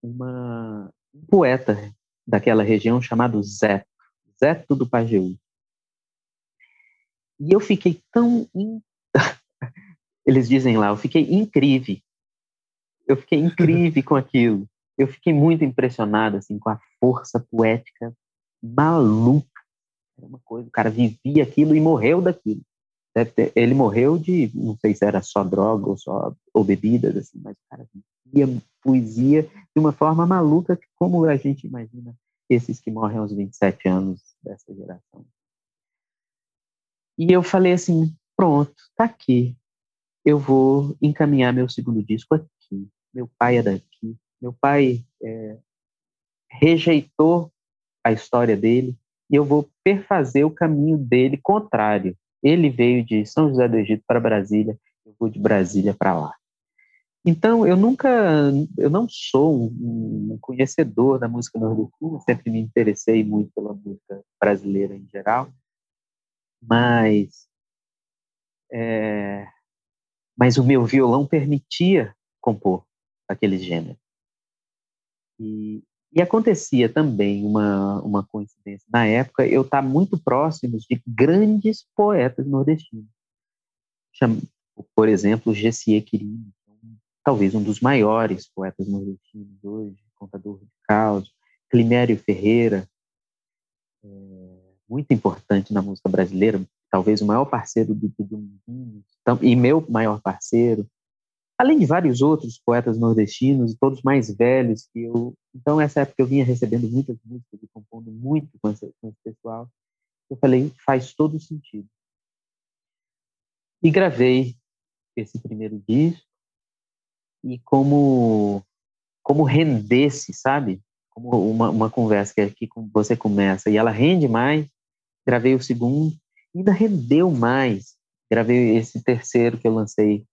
uma um poeta daquela região chamado Zeto, Zeto do Pajeú. E eu fiquei tão in... eles dizem lá, eu fiquei incrível. Eu fiquei incrível com aquilo. Eu fiquei muito impressionado assim com a força poética maluca. Era uma coisa, o cara vivia aquilo e morreu daquilo. Ter, ele morreu de, não sei se era só droga ou só ou bebidas, assim, mas o cara vivia poesia de uma forma maluca, como a gente imagina esses que morrem aos 27 anos dessa geração. E eu falei assim, pronto, tá aqui. Eu vou encaminhar meu segundo disco aqui. Meu pai é daqui. Meu pai é, rejeitou a história dele e eu vou perfazer o caminho dele contrário. Ele veio de São José do Egito para Brasília, eu vou de Brasília para lá. Então, eu nunca, eu não sou um, conhecedor da música nordestina, sempre me interessei muito pela música brasileira em geral, mas, é, mas o meu violão permitia compor aquele gênero. E, e acontecia também uma, uma coincidência. Na época, eu estava muito próximo de grandes poetas nordestinos. Por exemplo, Gessie Quirino, talvez um dos maiores poetas nordestinos hoje, contador de causos, Climério Ferreira, é, muito importante na música brasileira, talvez o maior parceiro do Dudu e meu maior parceiro, além de vários outros poetas nordestinos, todos mais velhos que eu. Então, essa época eu vinha recebendo muitas músicas e compondo muito com esse, com esse pessoal. Eu falei, faz todo sentido. E gravei esse primeiro disco, e como como rendesse, sabe? Como uma, uma conversa que aqui você começa e ela rende mais. Gravei o segundo, ainda rendeu mais. Gravei esse terceiro que eu lancei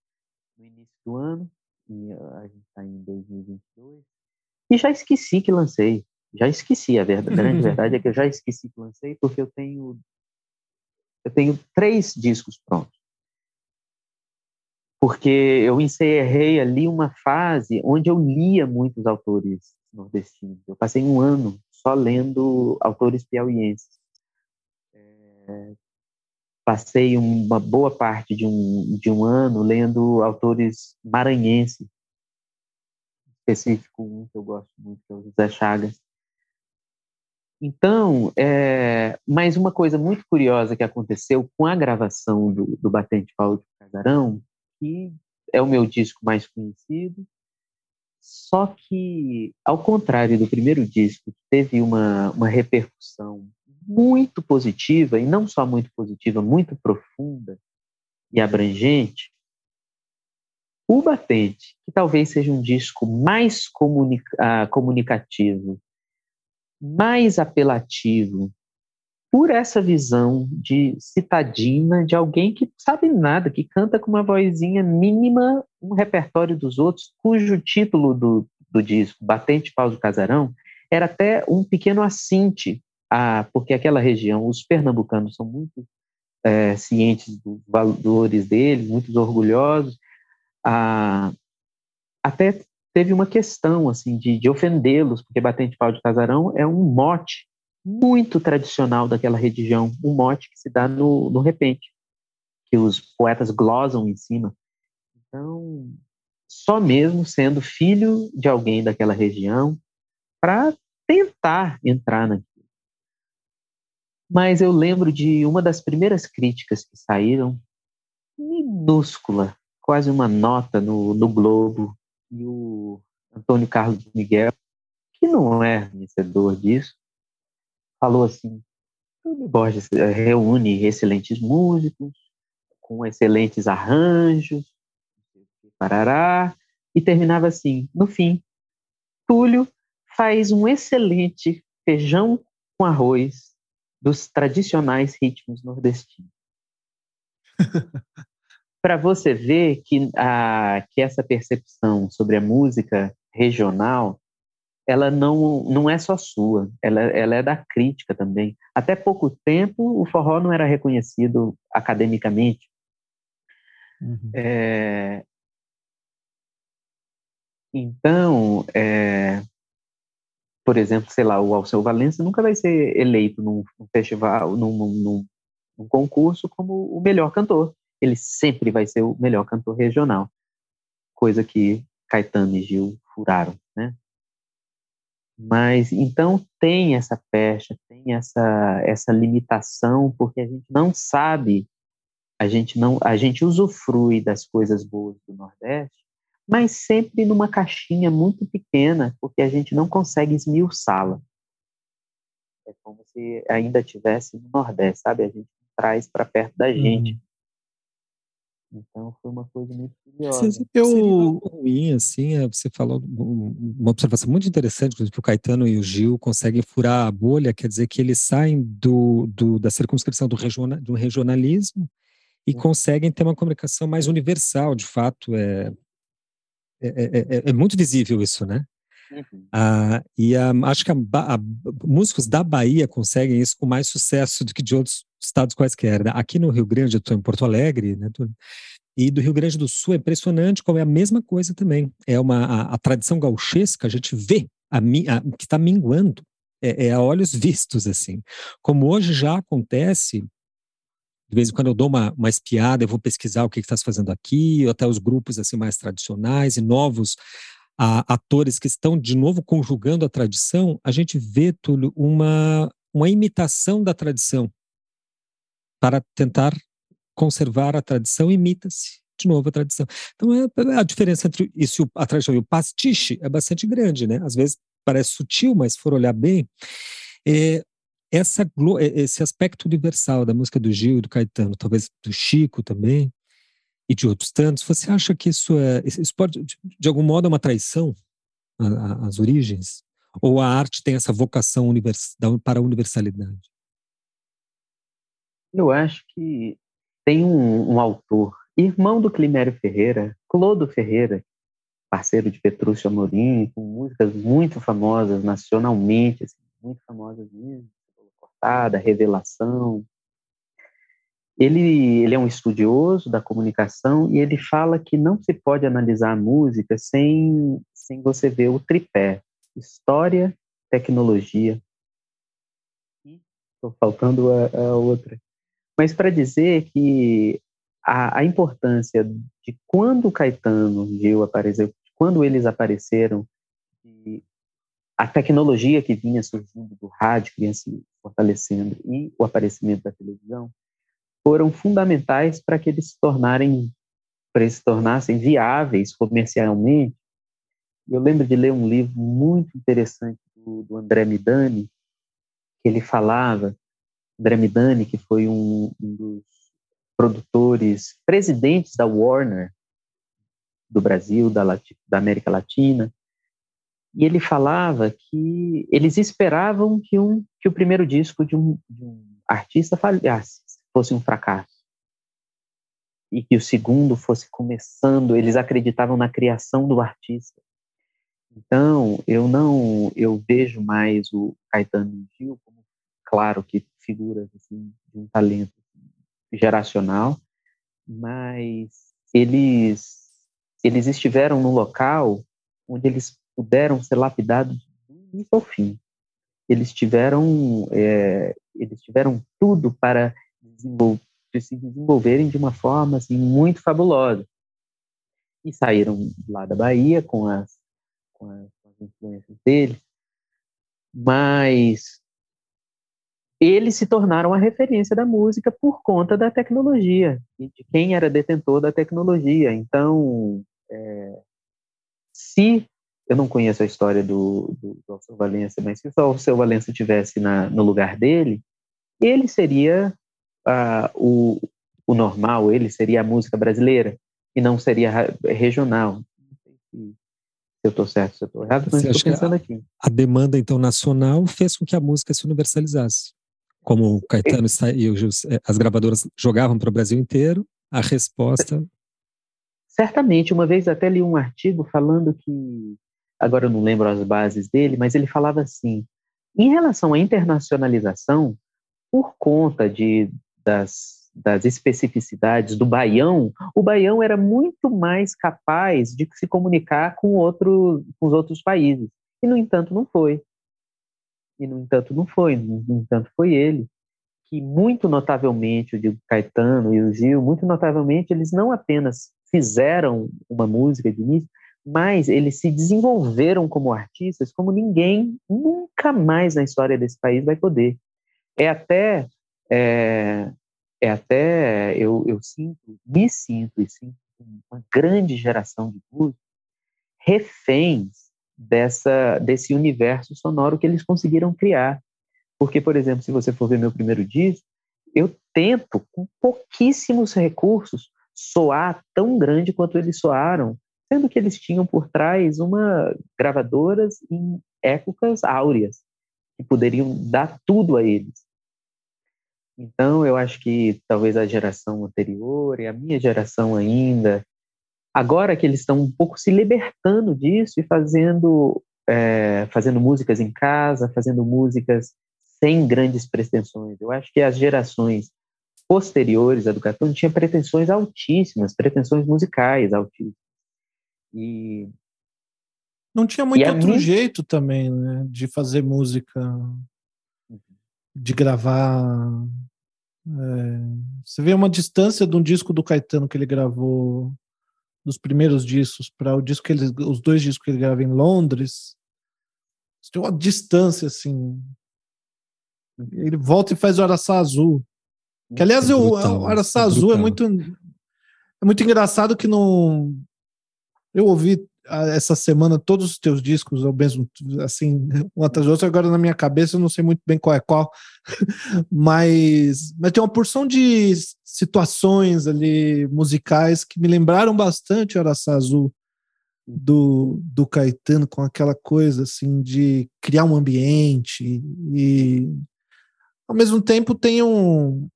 do ano, e a gente está em 2022, e já esqueci que lancei. Já esqueci, a verdade, a grande verdade é que eu já esqueci que lancei, porque eu tenho eu tenho três discos prontos porque eu encerrei ali uma fase onde eu lia muitos autores nordestinos. Eu passei um ano só lendo autores piauienses. É, passei uma boa parte de um, de um ano lendo autores maranhenses, específico um que eu gosto muito, que é o José Chagas. Então, é, mais uma coisa muito curiosa que aconteceu com a gravação do, do Batente Paulo de Casarão que é o meu disco mais conhecido. Só que, ao contrário do primeiro disco, que teve uma, uma repercussão muito positiva, e não só muito positiva, muito profunda e abrangente, o Batente, que talvez seja um disco mais comunica comunicativo, mais apelativo, por essa visão de citadina, de alguém que sabe nada, que canta com uma vozinha mínima um repertório dos outros, cujo título do, do disco, Batente Pau do Casarão, era até um pequeno assinte, a, porque aquela região, os pernambucanos são muito é, cientes dos valores dele, muito orgulhosos, a, até teve uma questão assim de, de ofendê-los, porque Batente Pau de Casarão é um mote muito tradicional daquela região, um mote que se dá no, no repente, que os poetas glosam em cima. Então, só mesmo sendo filho de alguém daquela região para tentar entrar naquilo. Mas eu lembro de uma das primeiras críticas que saíram, minúscula, quase uma nota no, no Globo, e o Antônio Carlos Miguel, que não é conhecedor disso, falou assim: Borges eh, reúne excelentes músicos, com excelentes arranjos, parará, e terminava assim: no fim, Túlio faz um excelente feijão com arroz dos tradicionais ritmos nordestinos. Para você ver que, a, que essa percepção sobre a música regional ela não, não é só sua, ela, ela é da crítica também. Até pouco tempo, o forró não era reconhecido academicamente. Uhum. É, então, é, por exemplo, sei lá, o Alceu Valença nunca vai ser eleito num, festival, num, num, num, concurso como o melhor cantor. ele sempre vai ser o melhor cantor regional, coisa que Caetano e Gil furaram, né? Mas então tem essa pecha, tem essa essa limitação porque a gente não sabe, a gente não a gente usufrui das coisas boas do Nordeste, mas sempre numa caixinha muito pequena, porque a gente não consegue esmiuçá-la. É como se ainda tivesse no Nordeste, sabe? A gente traz para perto da gente. Uhum. Então foi uma coisa muito curiosa. Eu ruim assim, é, você falou uma observação muito interessante, que o Caetano e o Gil conseguem furar a bolha, quer dizer que eles saem do, do da circunscrição do, regional, do regionalismo e uhum. conseguem ter uma comunicação mais universal, de fato, é, é, é, é, é muito visível isso, né? Uhum. Ah, e acho que a, a, músicos da Bahia conseguem isso com mais sucesso do que de outros estados quaisquer. Né? Aqui no Rio Grande, eu estou em Porto Alegre, né? E do Rio Grande do Sul é impressionante como é a mesma coisa também. É uma a, a tradição gauchesca, a gente vê a, a que está minguando, é, é, a olhos vistos assim. Como hoje já acontece, de vez em quando eu dou uma, uma espiada, eu vou pesquisar o que está se fazendo aqui, até os grupos assim mais tradicionais e novos atores que estão de novo conjugando a tradição, a gente vê, Túlio, uma, uma imitação da tradição. Para tentar conservar a tradição, imita-se de novo a tradição. Então, é, é a diferença entre isso, a tradição e o pastiche é bastante grande, né? Às vezes parece sutil, mas se for olhar bem, é, essa, esse aspecto universal da música do Gil do Caetano, talvez do Chico também, e de outros tantos, você acha que isso é isso pode de algum modo é uma traição às origens? Ou a arte tem essa vocação univers, para a universalidade? Eu acho que tem um, um autor, irmão do Climério Ferreira, Clodo Ferreira, parceiro de Petrúcio Amorim, com músicas muito famosas nacionalmente, assim, muito famosas mesmo, Cortada, Revelação, ele, ele é um estudioso da comunicação e ele fala que não se pode analisar a música sem, sem você ver o tripé: história, tecnologia. Estou faltando a, a, outra. Mas para dizer que a, a, importância de quando Caetano Gil apareceu, quando eles apareceram, a tecnologia que vinha surgindo do rádio, que vinha se fortalecendo, e o aparecimento da televisão, foram fundamentais para que eles se tornarem para eles se tornassem viáveis comercialmente. Eu lembro de ler um livro muito interessante do, do André Midani, que ele falava, André Midani, que foi um, um dos produtores, presidentes da Warner do Brasil, da, da América Latina, e ele falava que eles esperavam que, um, que o primeiro disco de um, de um artista falhasse, fosse um fracasso. E que o segundo fosse começando, eles acreditavam na criação do artista. Então, eu não, eu vejo mais o Caetano Gil como, claro, que figuras assim, de um talento geracional, mas eles, eles estiveram no local onde eles puderam ser lapidados do início ao fim. Eles tiveram, é, eles tiveram tudo para se desenvolverem de uma forma assim, muito fabulosa. E saíram lá da Bahia com as, com as, com as influências deles, mas eles se tornaram a referência da música por conta da tecnologia e de quem era detentor da tecnologia. Então, é, se eu não conheço a história do, do, do Alceu Valença, mas se o Alceu Valença tivesse na, no lugar dele, ele seria uh, o, o normal, ele seria a música brasileira e não seria regional. Não sei se eu estou certo, se eu estou errado, mas estou pensando a, aqui. A demanda, então, nacional fez com que a música se universalizasse. Como o Caetano é. e eh, as gravadoras jogavam para o Brasil inteiro, a resposta... Certamente, uma vez até li um artigo falando que, agora eu não lembro as bases dele, mas ele falava assim, em relação à internacionalização, por conta de das, das especificidades do baião, o baião era muito mais capaz de se comunicar com, outro, com os outros países. E, no entanto, não foi. E, no entanto, não foi. No entanto, foi ele que muito notavelmente, o Diego Caetano e o Gil, muito notavelmente, eles não apenas fizeram uma música de início, mas eles se desenvolveram como artistas como ninguém nunca mais na história desse país vai poder. É até, é, é até eu, eu sinto, me sinto e sinto uma grande geração de músicos reféns dessa, desse universo sonoro que eles conseguiram criar. Porque, por exemplo, se você for ver meu primeiro disco, eu tento, com pouquíssimos recursos, soar tão grande quanto eles soaram, sendo que eles tinham por trás uma gravadoras em épocas áureas, que poderiam dar tudo a eles. Então, eu acho que talvez a geração anterior e a minha geração ainda, agora que eles estão um pouco se libertando disso e fazendo, é, fazendo músicas em casa, fazendo músicas sem grandes pretensões. Eu acho que as gerações posteriores à Educação tinham pretensões altíssimas, pretensões musicais altíssimas. E não tinha muito outro minha... jeito também, né, de fazer música, uhum. de gravar. É, você vê uma distância de um disco do Caetano que ele gravou dos primeiros discos para o disco que ele, os dois discos que ele grava em Londres. Tem uma distância assim ele volta e faz o Araçá Azul. Que, aliás, o, o Araçá Azul é muito, é muito engraçado que não. Eu ouvi essa semana todos os teus discos, ao mesmo assim, um atrás do outro, agora na minha cabeça eu não sei muito bem qual é qual, mas, mas tem uma porção de situações ali musicais que me lembraram bastante Araçá Azul do, do Caetano, com aquela coisa assim de criar um ambiente e ao mesmo tempo tem um.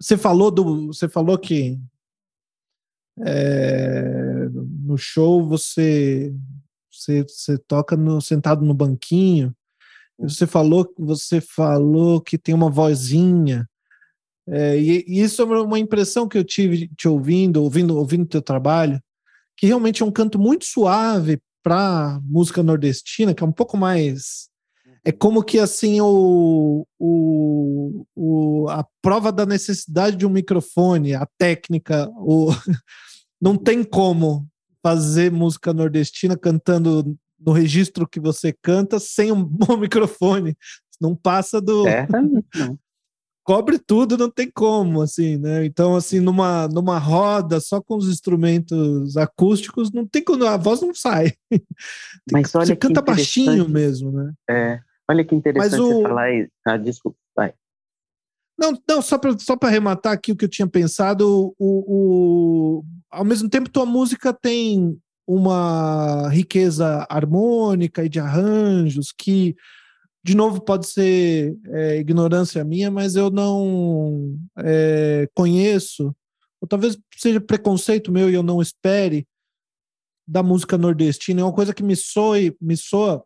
Você falou do. Você falou que é, no show você, você, você toca no, sentado no banquinho. Você falou, você falou que tem uma vozinha. É, e, e, isso é uma impressão que eu tive te ouvindo, ouvindo, ouvindo teu trabalho, que realmente é um canto muito suave para música nordestina, que é um pouco mais é como que assim o, o, o, a prova da necessidade de um microfone, a técnica, o, não tem como fazer música nordestina cantando no registro que você canta sem um bom microfone. Não passa do. Certamente não. Cobre tudo, não tem como, assim, né? Então, assim, numa, numa roda, só com os instrumentos acústicos, não tem como, a voz não sai. Mas olha você canta baixinho mesmo, né? É. Olha que interessante o... você falar isso. Ah, desculpa. Não, não só para só arrematar aqui o que eu tinha pensado, o, o, ao mesmo tempo tua música tem uma riqueza harmônica e de arranjos que, de novo, pode ser é, ignorância minha, mas eu não é, conheço, ou talvez seja preconceito meu e eu não espere, da música nordestina. É uma coisa que me soa, me soa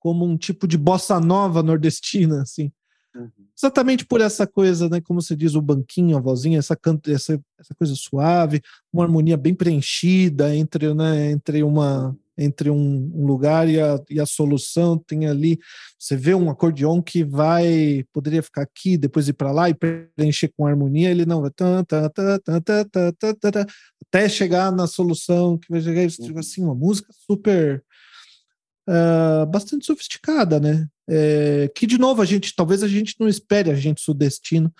como um tipo de bossa nova nordestina, assim. Uhum. Exatamente por essa coisa, né? Como você diz, o banquinho, a vozinha, essa, canto, essa, essa coisa suave, uma harmonia bem preenchida entre, né, entre uma entre um, um, lugar e a, e a solução tem ali você vê um acordeon que vai poderia ficar aqui depois ir para lá e preencher com harmonia ele não vai até chegar na solução que vai chegar assim uma música super uh, bastante sofisticada, né? É, que, de novo, a gente talvez a gente não espere a gente sudestino,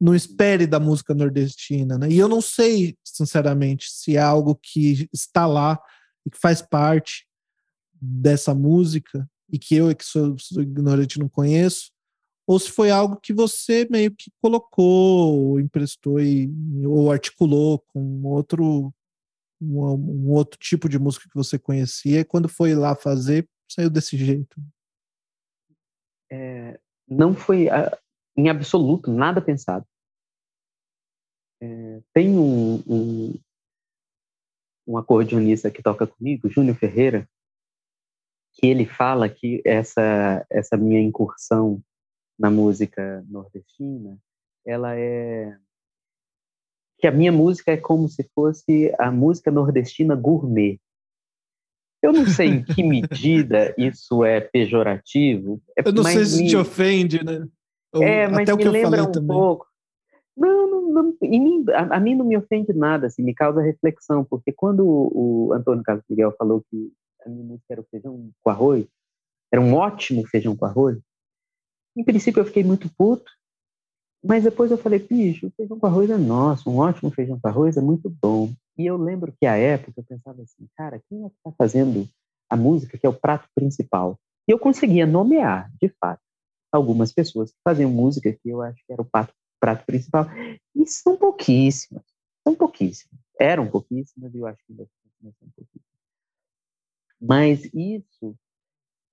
não espere da música nordestina, né? E eu não sei, sinceramente, se é algo que está lá e que faz parte dessa música e que eu, que sou, sou ignorante, não conheço, ou se foi algo que você meio que colocou, ou emprestou e, ou articulou com outro um, um, outro tipo de música que você conhecia, e quando foi lá fazer, saiu desse jeito? É, não foi em absoluto nada pensado. É, tem um, um, um acordeonista que toca comigo, Júnior Ferreira, que ele fala que essa, essa minha incursão na música nordestina, ela é que a minha música é como se fosse a música nordestina gourmet. Eu não sei em que medida isso é pejorativo. É, Eu não sei se me... te ofende, né? É, mas Até me lembra um também. pouco. Não, não, não mim, a, a, mim não me ofende nada, assim, me causa reflexão, porque quando o, o Antônio Carlos Miguel falou que a minha música era o feijão com arroz, era um ótimo feijão com arroz, em princípio eu fiquei muito puto, mas depois eu falei, bicho, o feijão com arroz é nosso, um ótimo feijão com arroz é muito bom. E eu lembro que à época eu pensava assim, cara, quem é que está fazendo a música que é o prato principal? E eu conseguia nomear, de fato, algumas pessoas que faziam música que eu acho que era o prato, prato principal. E são pouquíssimas, são pouquíssimas. Eram pouquíssimas e eu acho que ainda são pouquíssimas. Mas isso,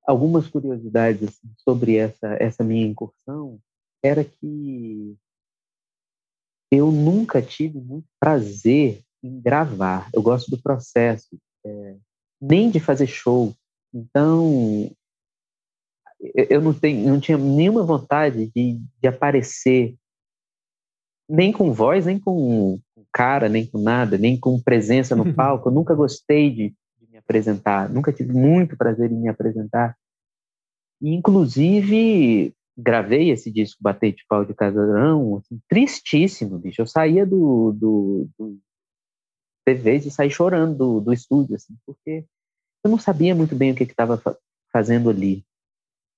algumas curiosidades assim, sobre essa, essa minha incursão, era que eu nunca tive muito prazer em gravar. Eu gosto do processo, é, nem de fazer show. Então, eu não, tenho, não tinha nenhuma vontade de, de aparecer, nem com voz, nem com cara, nem com nada, nem com presença no palco. Eu nunca gostei de, de me apresentar, nunca tive muito prazer em me apresentar. Inclusive, gravei esse disco Bater de Pau de Casarão, assim, tristíssimo, bicho. Eu saía do, do, do de sair chorando do, do estúdio, assim, porque eu não sabia muito bem o que estava fazendo ali.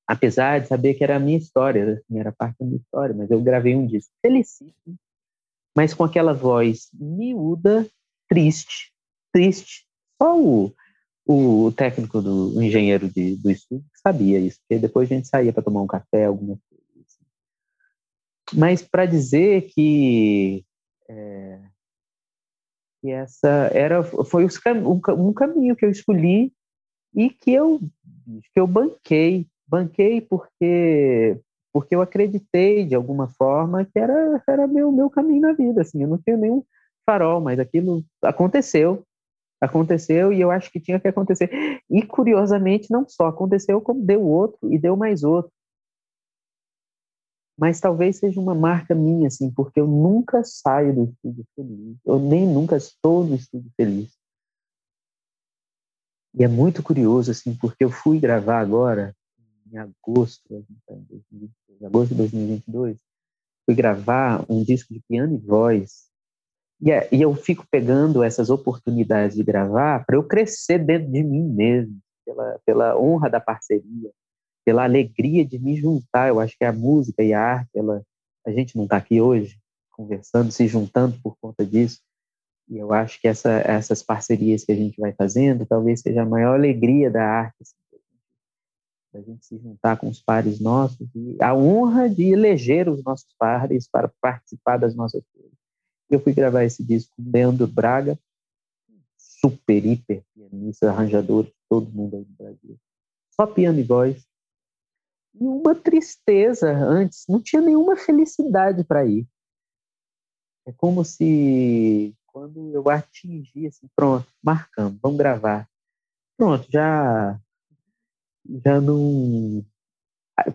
Apesar de saber que era a minha história, assim, era parte da minha história, mas eu gravei um disco felicíssimo, mas com aquela voz miúda, triste, triste. Só o, o técnico do o engenheiro de, do estúdio sabia isso, porque depois a gente saía para tomar um café, alguma coisa. Assim. Mas para dizer que, é, que essa era foi os, um, um caminho que eu escolhi e que eu que eu banquei, banquei porque porque eu acreditei de alguma forma que era era meu meu caminho na vida, assim, eu não tinha nenhum farol, mas aquilo aconteceu aconteceu e eu acho que tinha que acontecer. E curiosamente, não só aconteceu, como deu outro e deu mais outro. Mas talvez seja uma marca minha, assim, porque eu nunca saio do estúdio feliz. Eu nem nunca estou no estúdio feliz. E é muito curioso, assim, porque eu fui gravar agora, em agosto, em agosto de 2022, fui gravar um disco de piano e voz e, é, e eu fico pegando essas oportunidades de gravar para eu crescer dentro de mim mesmo, pela, pela honra da parceria, pela alegria de me juntar. Eu acho que a música e a arte, ela, a gente não está aqui hoje conversando, se juntando por conta disso. E eu acho que essa, essas parcerias que a gente vai fazendo talvez seja a maior alegria da arte, assim, a gente se juntar com os pares nossos e a honra de eleger os nossos pares para participar das nossas coisas. Eu fui gravar esse disco com Leandro Braga, super, hiper pianista, arranjador, todo mundo aí no Brasil. Só piano e voz. E uma tristeza antes, não tinha nenhuma felicidade para ir. É como se quando eu atingi assim, pronto, marcamos, vamos gravar. Pronto, já já não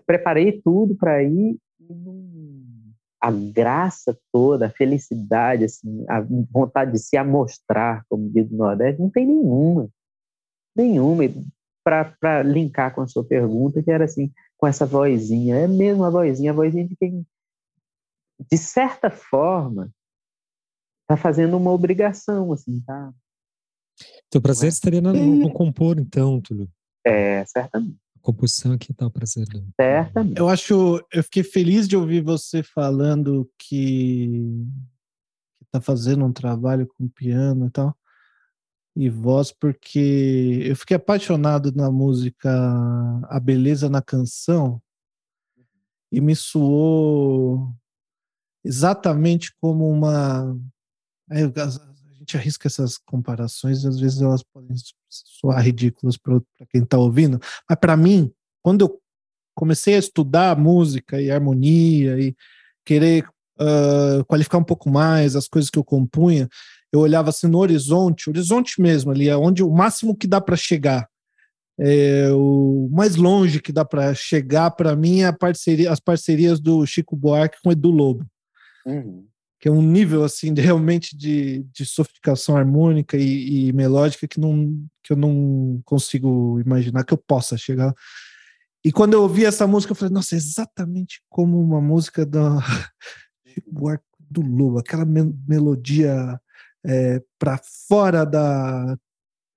preparei tudo para ir e não a graça toda, a felicidade, assim, a vontade de se amostrar, como diz o Nordeste, não tem nenhuma. Nenhuma. Para linkar com a sua pergunta, que era assim, com essa vozinha, é mesmo a vozinha, a vozinha de quem, de certa forma, está fazendo uma obrigação, assim, tá? Teu prazer é? estaria no, no compor, então, Túlio. É, certamente composição aqui tá o prazer. Certamente. Eu acho, eu fiquei feliz de ouvir você falando que está fazendo um trabalho com piano e tal e voz porque eu fiquei apaixonado na música A Beleza na Canção e me soou exatamente como uma gente arrisca essas comparações, às vezes elas podem soar ridículas para quem está ouvindo, mas para mim, quando eu comecei a estudar música e harmonia e querer uh, qualificar um pouco mais as coisas que eu compunha, eu olhava assim no horizonte, horizonte mesmo ali, é onde o máximo que dá para chegar, é, o mais longe que dá para chegar para mim é parceria, as parcerias do Chico Buarque com Edu Lobo. Uhum que é um nível assim de, realmente de, de sofisticação harmônica e, e, melódica que, não, que eu não consigo imaginar que eu possa chegar. E quando eu ouvi essa música, eu falei, nossa, é exatamente como uma música da do Lobo, aquela me melodia é, para fora da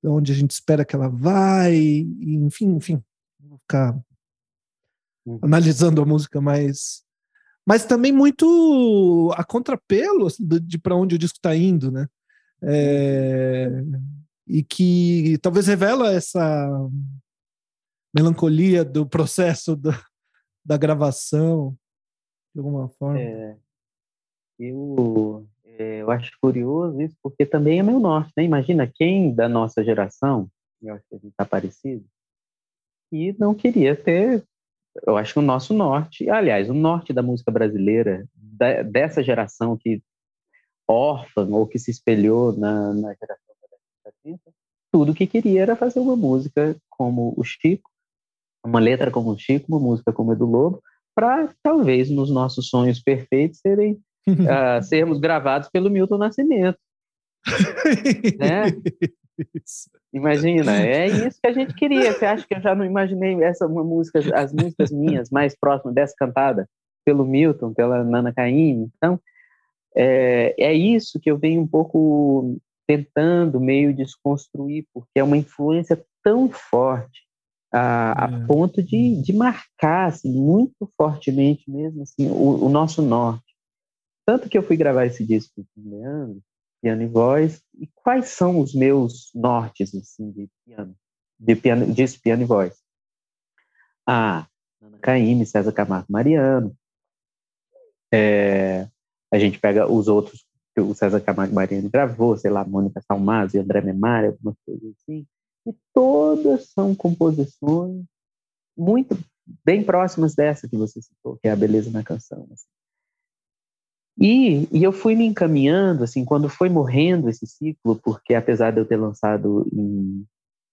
onde a gente espera que ela vai, e, enfim, enfim, vou ficar uhum. analisando a música mais mas também muito a contrapelo assim, de, para onde o disco está indo, né? É, e que talvez revela essa melancolia do processo da, da gravação, de alguma forma. É, eu, é, eu acho curioso isso, porque também é meu norte, né? Imagina quem da nossa geração, eu acho que a gente está parecido, e não queria ter, eu acho que o nosso norte, aliás, o norte da música brasileira, da, dessa geração que órfã ou que se espelhou na, na geração da 70, tudo que queria era fazer uma música como o Chico, uma letra como o Chico, uma música como a do Lobo, para talvez nos nossos sonhos perfeitos serem uh, sermos gravados pelo Milton Nascimento. Né? Imagina, é isso que a gente queria. Você acha que eu já não imaginei essa uma música, as músicas minhas mais próximas dessa cantada pelo Milton, pela Nana Caymmi? Então, é, é isso que eu venho um pouco tentando meio desconstruir, porque é uma influência tão forte a, a é. ponto de, de marcar assim, muito fortemente mesmo assim, o, o, nosso norte. Tanto que eu fui gravar esse disco com o Leandro, piano e voz, e quais são os meus nortes assim, de piano, de piano, disco, piano e voz? Ah, Ana Caymmi, César Camargo Mariano, é, a gente pega os outros que o César Camargo Mariano gravou, sei lá, Mônica Salmazo e André Memari, algumas coisas assim, e todas são composições muito bem próximas dessa que você citou, que é a beleza na canção. Assim. E, e eu fui me encaminhando, assim, quando foi morrendo esse ciclo, porque apesar de eu ter lançado em,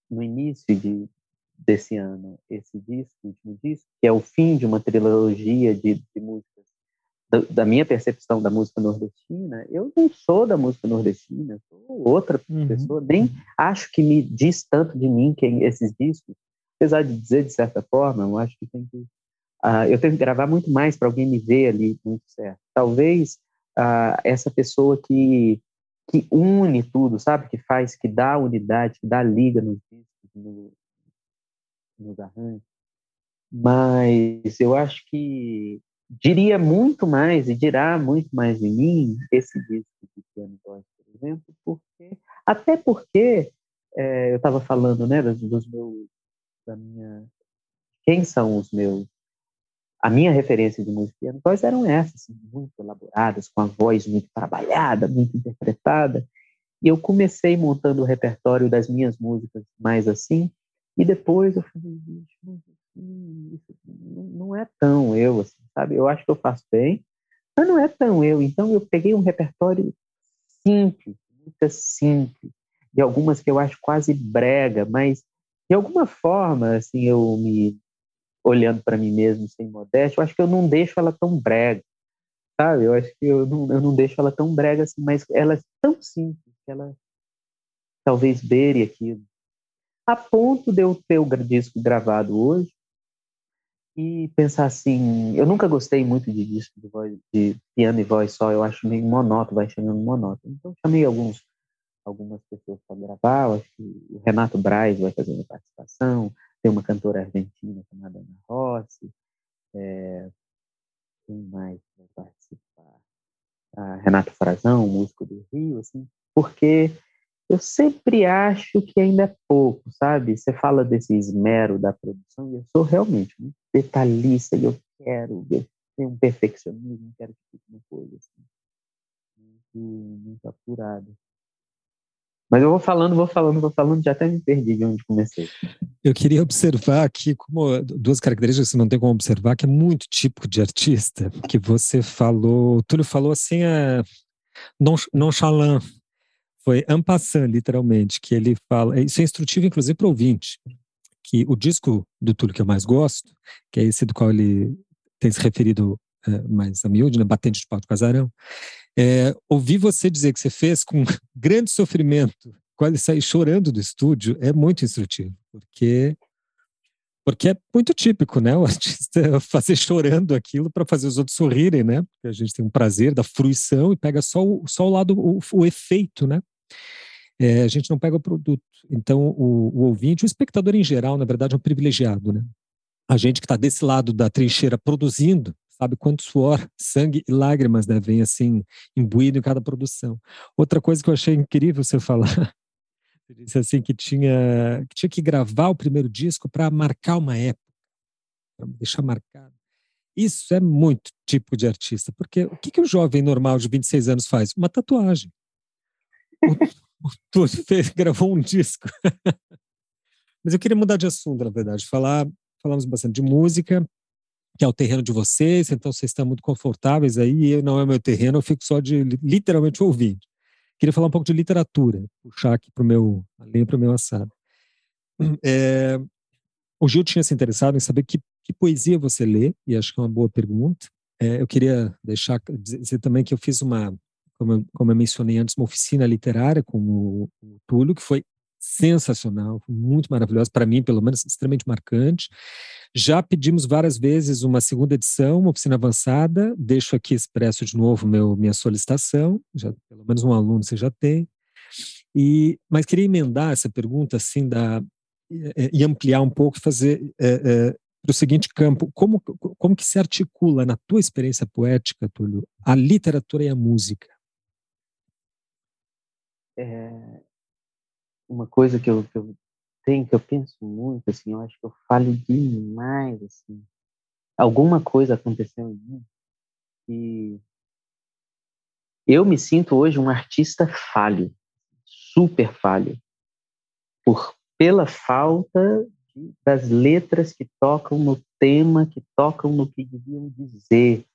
no início de, desse ano esse disco, último disco, que é o fim de uma trilogia de, de músicas da, da, minha percepção da música nordestina, eu não sou da música nordestina, sou outra uhum. pessoa, nem acho que me diz tanto de mim quem esses discos, apesar de dizer de certa forma, eu acho que tem que uh, eu tenho que gravar muito mais para alguém me ver ali muito certo. Talvez uh, essa pessoa que que une tudo, sabe, que faz, que dá unidade, que dá liga nos discos, no, nos arranjos. Mas eu acho que diria muito mais e dirá muito mais de mim esse disco de Piano Voz, por exemplo, porque até porque é, eu estava falando, né, dos, dos, meus, da minha, quem são os meus, a minha referência de música piano voz eram essas, assim, muito elaboradas, com a voz muito trabalhada, muito interpretada, e eu comecei montando o repertório das minhas músicas mais assim, e depois eu falei, isso não é tão eu, assim, sabe? Eu acho que eu faço bem, mas não é tão eu. Então eu peguei um repertório simples, muito simples, de algumas que eu acho quase brega, mas de alguma forma, assim, eu me olhando para mim mesmo sem modéstia, eu acho que eu não deixo ela tão brega, sabe? Eu acho que eu não, eu não deixo ela tão brega assim, mas ela é tão simples que ela talvez beire aquilo. A ponto de eu ter o disco gravado hoje, e pensar assim, eu nunca gostei muito de disco de, voz, de piano e voz só, eu acho meio monótono, vai chegando monótono. Então chamei alguns algumas pessoas para gravar, eu acho que o Renato Braz vai fazer uma participação, tem uma cantora argentina chamada Ana Rossi, é, quem mais vai participar? A Renato Frazão, músico do Rio, assim, porque eu sempre acho que ainda é pouco, sabe? Você fala desse esmero da produção e eu sou realmente muito detalhista e eu quero ter um perfeccionismo, quero que fique uma coisa assim, muito, muito apurada. Mas eu vou falando, vou falando, vou falando, já até me perdi de onde comecei. Eu queria observar aqui como duas características que você não tem como observar, que é muito típico de artista, que você falou, o Túlio falou assim, é, nonchalant, foi Ampassan, literalmente, que ele fala. Isso é instrutivo, inclusive, para o ouvinte. Que o disco do Túlio que eu mais gosto, que é esse do qual ele tem se referido é, mais a miúde, né, Batente de Pau de Casarão, é, ouvir você dizer que você fez com grande sofrimento, quase sair chorando do estúdio, é muito instrutivo, porque Porque é muito típico, né? O artista fazer chorando aquilo para fazer os outros sorrirem, né? Porque a gente tem um prazer da fruição e pega só o, só o lado, o, o efeito, né? É, a gente não pega o produto. Então, o, o, ouvinte, o espectador em geral, na verdade, é um privilegiado, né? A gente que está desse lado da trincheira produzindo, sabe quanto suor, sangue e lágrimas devem, assim, imbuído em cada produção. Outra coisa que eu achei incrível você falar, você disse assim que tinha que, tinha que gravar o primeiro disco para marcar uma época, para deixar marcado. Isso é muito tipo de artista, porque o que, que o jovem normal de 26 anos faz? Uma tatuagem. O, o fez, gravou um disco. Mas eu queria mudar de assunto, na verdade, falar, falamos bastante de música, que é o terreno de vocês, então vocês estão muito confortáveis aí, eu não é meu terreno, eu fico só de literalmente ouvindo. Queria falar um pouco de literatura, puxar aqui para o meu, além para o meu assado. É, o Gil tinha se interessado em saber que, que, poesia você lê, e acho que é uma boa pergunta. É, eu queria deixar dizer também que eu fiz uma, como eu, como eu mencionei antes, uma oficina literária com o, o Túlio, que foi sensacional, muito maravilhosa, para mim, pelo menos, extremamente marcante. Já pedimos várias vezes uma segunda edição, uma oficina avançada. Deixo aqui expresso de novo meu, minha solicitação. Já, pelo menos um aluno você já tem. E, mas queria emendar essa pergunta assim da e ampliar um pouco e fazer é, é, para o seguinte campo: como como que se articula na tua experiência poética, Túlio, a literatura e a música? É, uma coisa que eu, que eu tenho, que eu penso muito, assim, eu acho que eu falo demais, assim. Alguma coisa aconteceu em mim que eu me sinto hoje um artista falho, super falho, por pela falta de, das letras que tocam no tema, que tocam no que deviam dizer.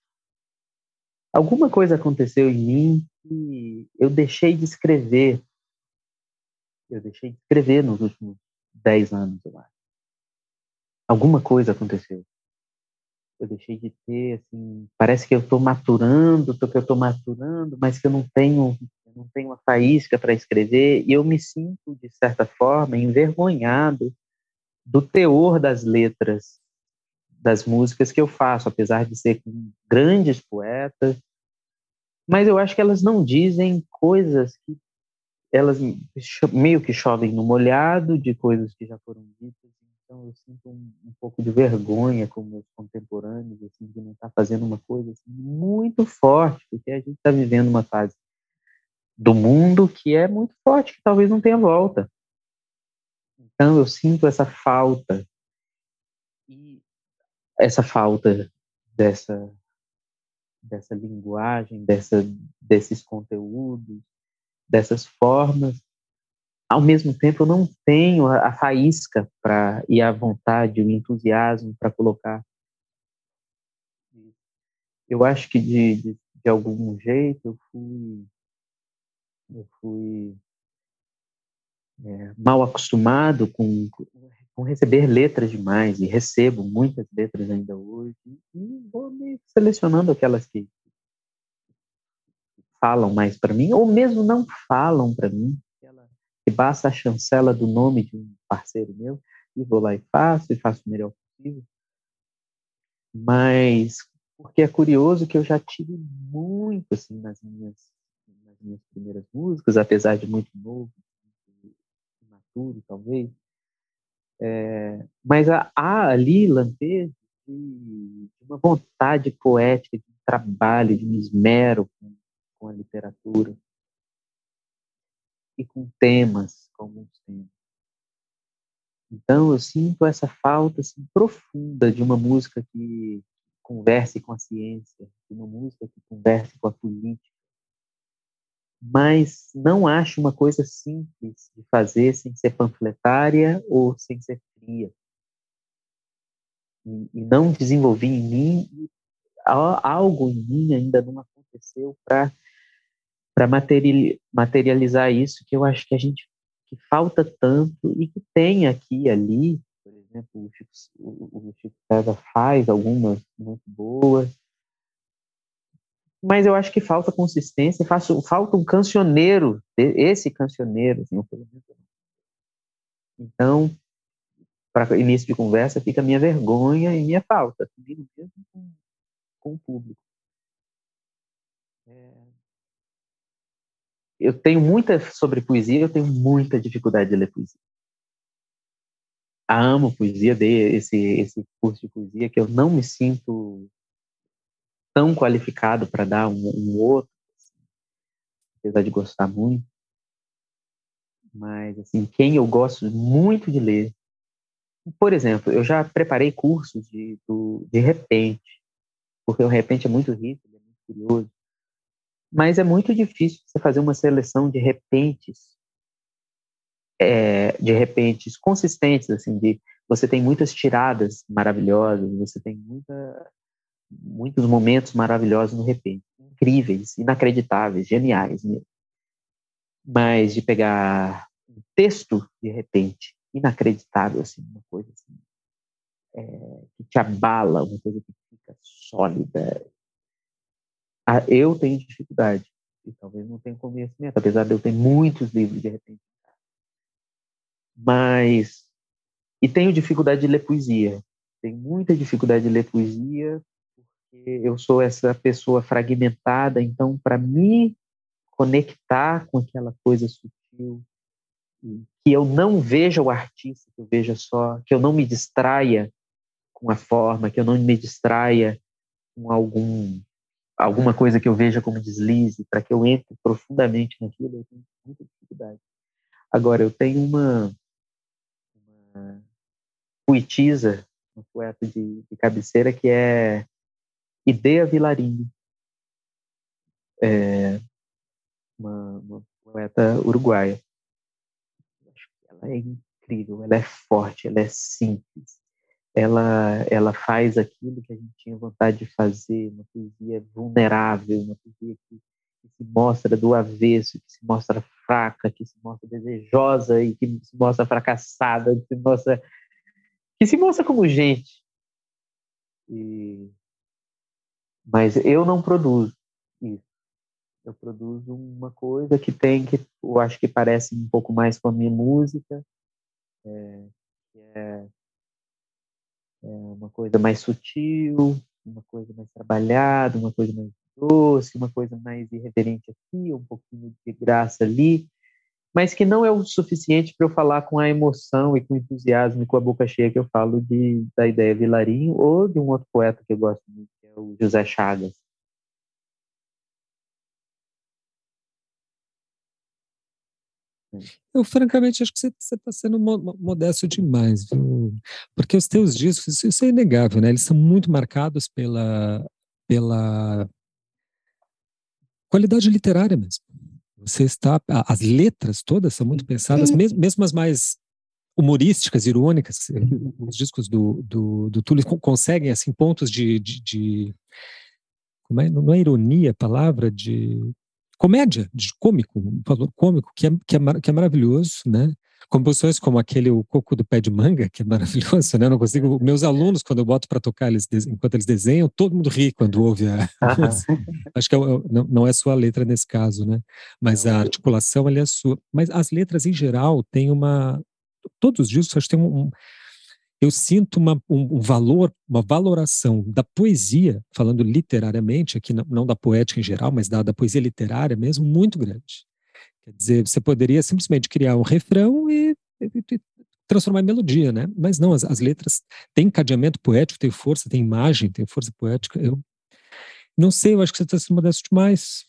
Alguma coisa aconteceu em mim que eu deixei de escrever eu deixei de escrever nos últimos dez anos, eu acho. Alguma coisa aconteceu. Eu deixei de ter, assim, parece que eu estou maturando, que eu estou maturando, mas que eu não tenho, eu não tenho uma faísca para escrever, e eu me sinto, de certa forma, envergonhado do teor das letras das músicas que eu faço, apesar de ser com grandes poetas, mas eu acho que elas não dizem coisas que elas meio que chovem no molhado de coisas que já foram ditas, então eu sinto um, um pouco de vergonha com meus contemporâneos, assim, de não estar tá fazendo uma coisa assim, muito forte, porque a gente está vivendo uma fase do mundo que é muito forte, que talvez não tenha volta. Então eu sinto essa falta e essa falta dessa dessa linguagem, dessa desses conteúdos, dessas formas. Ao mesmo tempo, eu não tenho a, a faísca para e a vontade, o entusiasmo para colocar. Eu acho que de, de, de algum jeito eu fui eu fui é, mal acostumado com, com receber letras demais e recebo muitas letras ainda hoje e vou me selecionando aquelas que falam mais para mim, ou mesmo não falam para mim, que basta a chancela do nome de um parceiro meu, e vou lá e faço, e faço o melhor possível. Mas, porque é curioso que eu já tive muito, assim, nas minhas, nas minhas primeiras músicas, apesar de muito novo, muito imaturo, talvez, é, mas há, ali lampejo de uma vontade poética, de trabalho, de um esmero com com a literatura e com temas como os temas. Então eu sinto essa falta assim, profunda de uma música que converse com a ciência, de uma música que converse com a política, mas não acho uma coisa simples de fazer sem ser panfletária ou sem ser fria. E, e não desenvolvi em mim algo em mim ainda não aconteceu para para materializar isso que eu acho que a gente que falta tanto e que tem aqui e ali, por exemplo, o Chico, o Chico César faz algumas muito boas, mas eu acho que falta consistência, faço, falta um cancioneiro, esse cancioneiro, assim, então, para início de conversa, fica minha vergonha e minha falta, comigo mesmo com, com o público. É... Eu tenho muita sobre poesia, eu tenho muita dificuldade de ler poesia. Amo poesia, dei esse, esse curso de poesia que eu não me sinto tão qualificado para dar um, um outro, assim, apesar de gostar muito. Mas, assim, quem eu gosto muito de ler, por exemplo, eu já preparei cursos de, do, de repente, porque o repente é muito rico, é muito curioso. Mas é muito difícil você fazer uma seleção de repentes, é, de repentes consistentes, assim, de você tem muitas tiradas maravilhosas, você tem muita, muitos momentos maravilhosos no repente, incríveis, inacreditáveis, geniais mesmo. Mas de pegar um texto de repente inacreditável, assim, uma coisa assim, é, que te abala, uma coisa que fica sólida. Ah, eu tenho dificuldade, e talvez não tenha conhecimento, apesar de eu ter muitos livros de repente. Mas, e tenho dificuldade de ler poesia. Tenho muita dificuldade de ler poesia eu sou essa pessoa fragmentada, então para me conectar com aquela coisa sutil, que eu não veja o artista, que eu veja só, que eu não me distraia com a forma, que eu não me distraia com algum alguma coisa que eu veja como deslize, para que eu entre profundamente naquilo, eu tenho muita dificuldade. Agora, eu tenho uma, uma poetisa, uma poeta de, de cabeceira que é Ideia Vilarinho, é uma, uma poeta uruguaia. Ela é incrível, ela é forte, ela é simples. Ela, ela faz aquilo que a gente tinha vontade de fazer, uma poesia vulnerável, uma poesia que, que se mostra do avesso, que se mostra fraca, que se mostra desejosa e que se mostra fracassada, que se mostra, que se mostra como gente. E mas eu não produzo isso. Eu produzo uma coisa que tem que eu acho que parece um pouco mais com a minha música, é, que é, é uma coisa mais sutil, uma coisa mais trabalhada, uma coisa mais doce, uma coisa mais irreverente aqui, um pouquinho de graça ali, mas que não é o suficiente para eu falar com a emoção e com entusiasmo e com a boca cheia que eu falo de, da ideia Vilarinho ou de um outro poeta que eu gosto muito, o José Chagas. Eu, francamente, acho que você está sendo modesto demais, viu? Porque os teus discos, isso é inegável, né? Eles são muito marcados pela, pela qualidade literária mesmo. Você está, as letras todas são muito pensadas, mesmo, mesmo as mais humorísticas, irônicas, os discos do, do, do Túlio conseguem, assim, pontos de, de, de como é, não é ironia a palavra, de comédia, de cômico, um valor cômico, que é, que é, que é maravilhoso, né? Composições como aquele O Coco do Pé de Manga, que é maravilhoso, né? Eu não consigo. Meus alunos, quando eu boto para tocar, eles, enquanto eles desenham, todo mundo ri quando ouve a. Acho que é, não, não é sua letra nesse caso, né? Mas a articulação ali é sua. Mas as letras, em geral, têm uma, todos os discos, acho que tem um eu sinto uma, um, um, valor, uma valoração da poesia, falando literariamente, aqui não, não da poética em geral, mas da, da, poesia literária mesmo, muito grande. Quer dizer, você poderia simplesmente criar um refrão e, e, e transformar em melodia, né? Mas não, as, as, letras têm encadeamento poético, tem força, tem imagem, tem força poética. Eu não sei, eu acho que você está sendo modesto demais.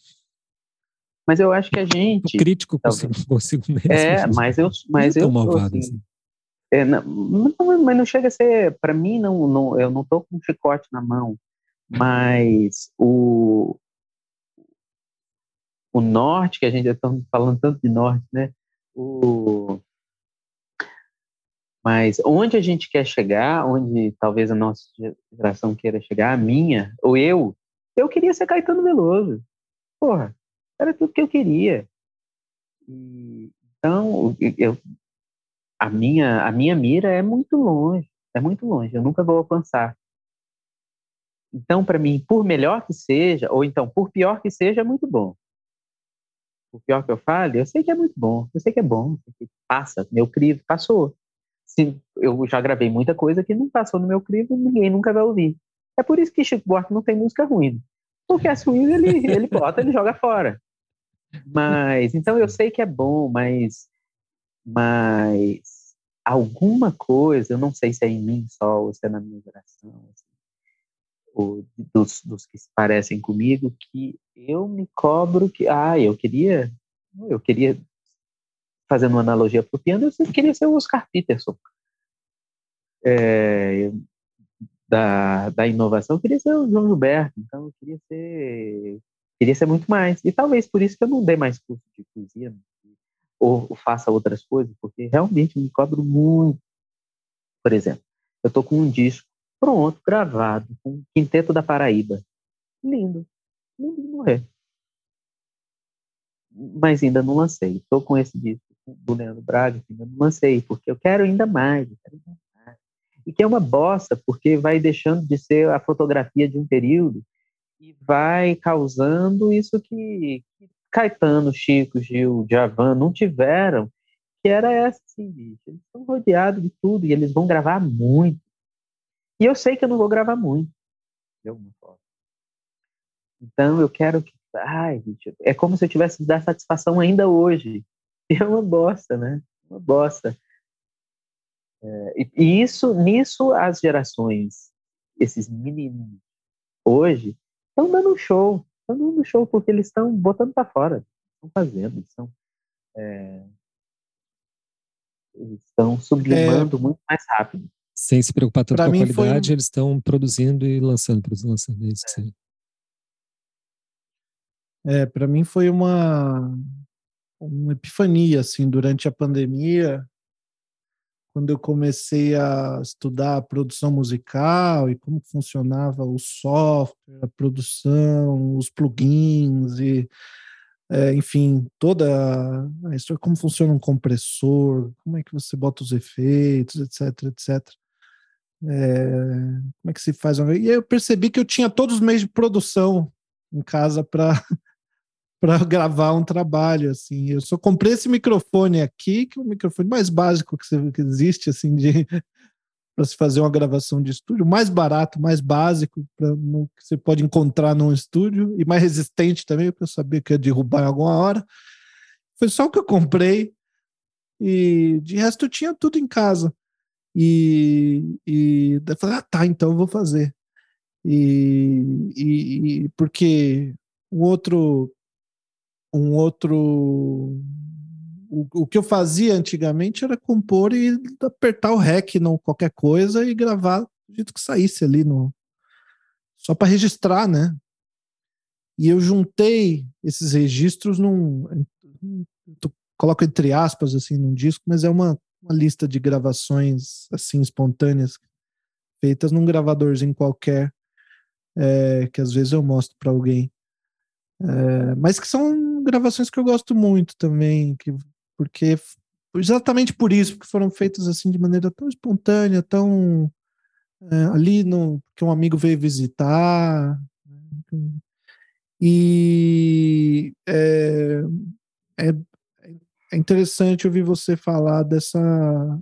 Mas eu acho que a gente. crítico consigo, consigo mesmo. É, mas eu. Mas eu, malvado, assim, assim. É, não, não, mas não chega a ser. Para mim, não, não, eu não estou com um chicote na mão. Mas o. O norte, que a gente está falando tanto de norte, né? O, mas onde a gente quer chegar, onde talvez a nossa geração queira chegar, a minha, ou eu, eu queria ser Caetano Veloso. Porra, era tudo que eu queria. E, então, eu, a, minha, a minha mira é muito longe, é muito longe, eu nunca vou alcançar. Então, para mim, por melhor que seja, ou então por pior que seja, é muito bom. Por pior que eu fale, eu sei que é muito bom, eu sei que é bom, que passa, meu crivo passou. eu já gravei muita coisa que não passou no meu crivo, ninguém nunca vai ouvir. É por isso que Chico Buarque não tem música ruim. Porque as ruins ele, ele bota, ele joga fora. Mas, então eu sei que é bom, mas, mas alguma coisa, eu não sei se é em mim só ou se é na minha geração, assim, ou dos, dos que se parecem comigo, que eu me cobro que, ah, eu queria, eu queria, fazendo uma analogia para o piano, eu queria ser o Oscar Peterson. É, da, da inovação, eu queria ser o João Gilberto, então eu queria ser, queria ser muito mais. E talvez por isso que eu não dei mais curso de poesia, ou, ou faça outras coisas, porque realmente me cobro muito. Por exemplo, eu tô com um disco pronto, gravado, com o Quinteto da Paraíba. Lindo. Lindo de morrer. Mas ainda não lancei. Estou com esse disco do Leandro Braga, ainda não lancei, porque eu quero ainda mais. Quero ainda e que é uma bosta, porque vai deixando de ser a fotografia de um período e vai causando isso que, que Caetano, Chico, Gil, Javan não tiveram, que era essa, assim, bicho. Eles estão rodeados de tudo e eles vão gravar muito. E eu sei que eu não vou gravar muito, de alguma forma. Então eu quero que. Ai, bicho, é como se eu tivesse dar satisfação ainda hoje. E é uma bosta, né? Uma bosta. É, e, isso, nisso, as gerações, esses meninos hoje, estão dando show. Estão dando show porque eles estão botando para fora. Estão fazendo, estão. É, eles estão sublimando é, muito mais rápido. Sem se preocupar tanto com a qualidade, eles estão produzindo e lançando, produzindo, lançando. É isso que É, para mim foi uma, uma epifania, assim, durante a pandemia, quando eu comecei a estudar a produção musical e como funcionava o software, a produção, os plugins e é, enfim, toda a história, como funciona um compressor, como é que você bota os efeitos, etc, etc. É, como é que se faz? E aí eu percebi que eu tinha todos os meios de produção em casa para para gravar um trabalho assim. Eu só comprei esse microfone aqui, que é o microfone mais básico que, existe assim de para se fazer uma gravação de estúdio, mais barato, mais básico que você pode encontrar num estúdio e mais resistente também, porque eu sabia que ia derrubar em alguma hora. Foi só o que eu comprei e de resto eu tinha tudo em casa. E, e daí eu falei, ah, tá, então eu vou fazer. E, e, e porque o outro um outro. O, o, que eu fazia antigamente era compor e apertar o REC em qualquer coisa e gravar do jeito que saísse ali no. Só para registrar, né? E eu juntei esses registros num. Tu coloco entre aspas assim num disco, mas é uma, uma lista de gravações assim espontâneas feitas num gravadorzinho qualquer é, que às vezes eu mostro para alguém. É, mas que são gravações que eu gosto muito também, que, porque exatamente por isso, porque foram feitas assim de maneira tão espontânea, tão é, ali no que um amigo veio visitar. E é, é, é interessante ouvir você falar dessa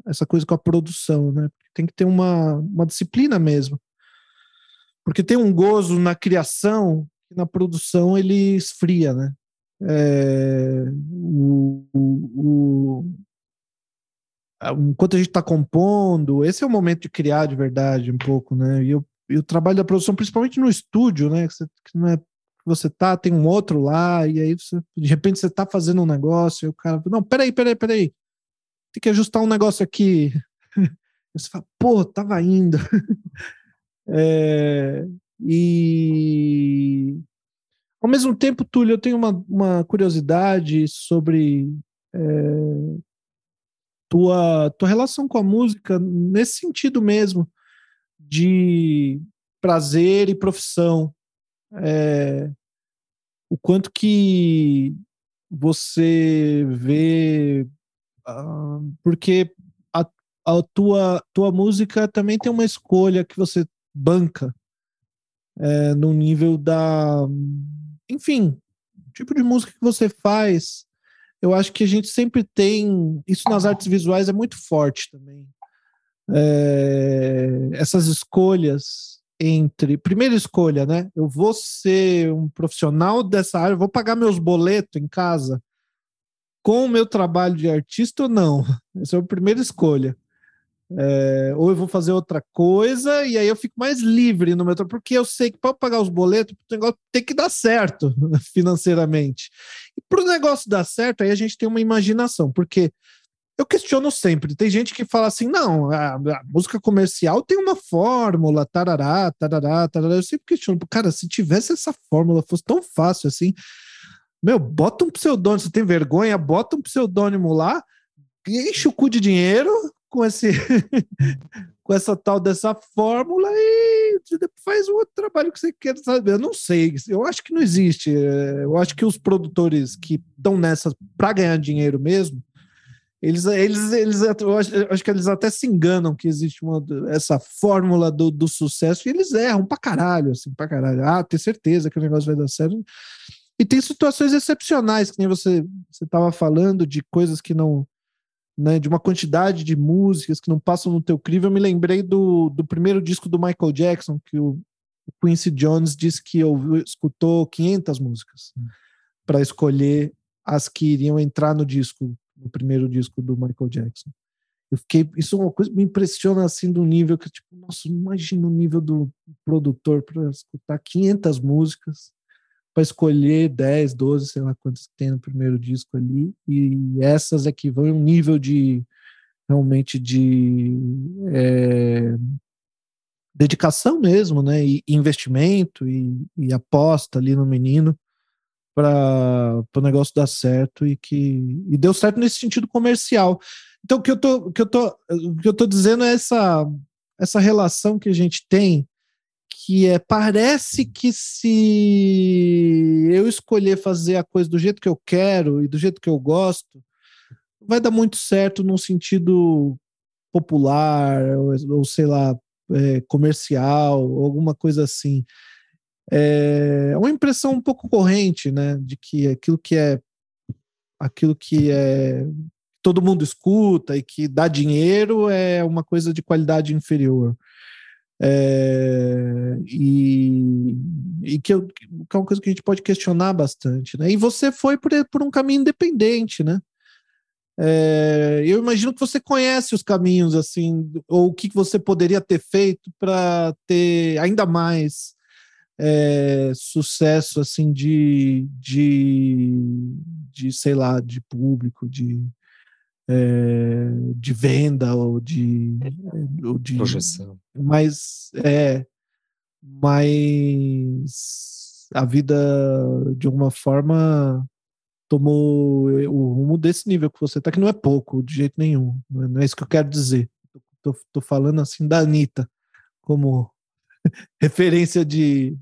essa coisa com a produção, né? Tem que ter uma, uma disciplina mesmo. Porque tem um gozo na criação na produção ele esfria, né? É, o, o, enquanto a gente está compondo, esse é o momento de criar de verdade um pouco, né? E, eu, e o trabalho da produção, principalmente no estúdio, né? Que, você, que não é você tá, tem um outro lá, e aí você, de repente você tá fazendo um negócio, e o cara, não, peraí, peraí, peraí, tem que ajustar um negócio aqui. você fala, pô, tava indo. é, e ao mesmo tempo, Túlio, eu tenho uma, uma curiosidade sobre é, tua, tua relação com a música nesse sentido mesmo de prazer e profissão. É, o quanto que você vê. Uh, porque a, a tua, tua música também tem uma escolha que você banca é, no nível da. Enfim, tipo de música que você faz. Eu acho que a gente sempre tem. Isso nas artes visuais é muito forte também. é, essas escolhas entre. Primeira escolha, né? Eu vou ser um profissional dessa área, vou pagar meus boletos em casa com o meu trabalho de artista ou não? Essa é a primeira escolha. É, ou eu vou fazer outra coisa e aí eu fico mais livre no trabalho, porque eu sei que para pagar os boletos, o negócio tem que dar certo financeiramente. E para o negócio dar certo, aí a gente tem uma imaginação, porque eu questiono sempre. Tem gente que fala assim: não, a, a, música comercial tem uma fórmula, tarará, tarará, tarará. Eu sempre questiono, cara, se tivesse essa fórmula, fosse tão fácil assim, meu, bota um pseudônimo, você tem vergonha, bota um pseudônimo lá, enche o cu de dinheiro com esse com essa tal dessa fórmula e faz um outro trabalho que você quer saber. Eu não sei, eu acho que não existe. Eu acho que os produtores que estão nessa para ganhar dinheiro mesmo, eles, eles, eles eu acho, eu acho, que eles até se enganam que existe uma, essa fórmula do, do sucesso e eles erram pra caralho, assim, pra caralho. Ah, ter certeza que o negócio vai dar certo. E tem situações excepcionais, que nem você estava falando, de coisas que não. Né, de uma quantidade de músicas que não passam no teu crivo. Eu me lembrei do, do primeiro disco do Michael Jackson, que o, Quincy Jones disse que ouviu, escutou 500 músicas para escolher as que iriam entrar no disco no primeiro disco do Michael Jackson. Eu fiquei, isso é uma coisa me impressiona assim do nível que tipo, nossa, imagina o nível do produtor para escutar 500 músicas para escolher 10, 12, sei lá quantas tem no primeiro disco ali, e essas é que vão um nível de realmente de é, dedicação mesmo, né, e investimento e, e aposta ali no menino para o negócio dar certo e que e deu certo nesse sentido comercial. Então o que eu tô, o que eu tô, o que eu tô dizendo é essa essa relação que a gente tem que é parece que se eu escolher fazer a coisa do jeito que eu quero e do jeito que eu gosto, vai dar muito certo num sentido popular ou, ou sei lá é, comercial, alguma coisa assim é uma impressão um pouco corrente, né, de que aquilo que é aquilo que é todo mundo escuta e que dá dinheiro é uma coisa de qualidade inferior. É, e, e que, eu, que, é uma coisa que a gente pode questionar bastante, né? E você foi por, por um caminho independente, né? É, eu imagino que você conhece os caminhos, assim, ou o que você poderia ter feito para ter ainda mais é, sucesso assim de, de, de, sei lá, de público, de, é, de venda ou de, ou de projeção. Mas é, mas a vida de alguma forma tomou o rumo desse nível que você tá, que não é pouco, de jeito nenhum. Não é isso que eu quero dizer. Tô, tô falando assim da Anitta, como referência de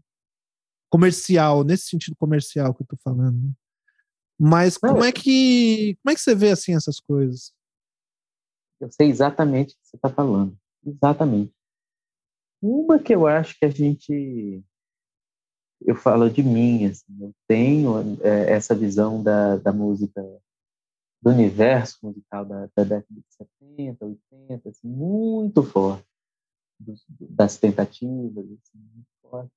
comercial, nesse sentido comercial que eu tô falando. Né? Mas como é que como é que você vê assim essas coisas? Eu sei exatamente o que você está falando. Exatamente. Uma que eu acho que a gente eu falo de mim, assim, eu tenho é, essa visão da, da música, do universo musical da, da década de 70, 80, assim, muito forte, dos, das tentativas, assim, muito forte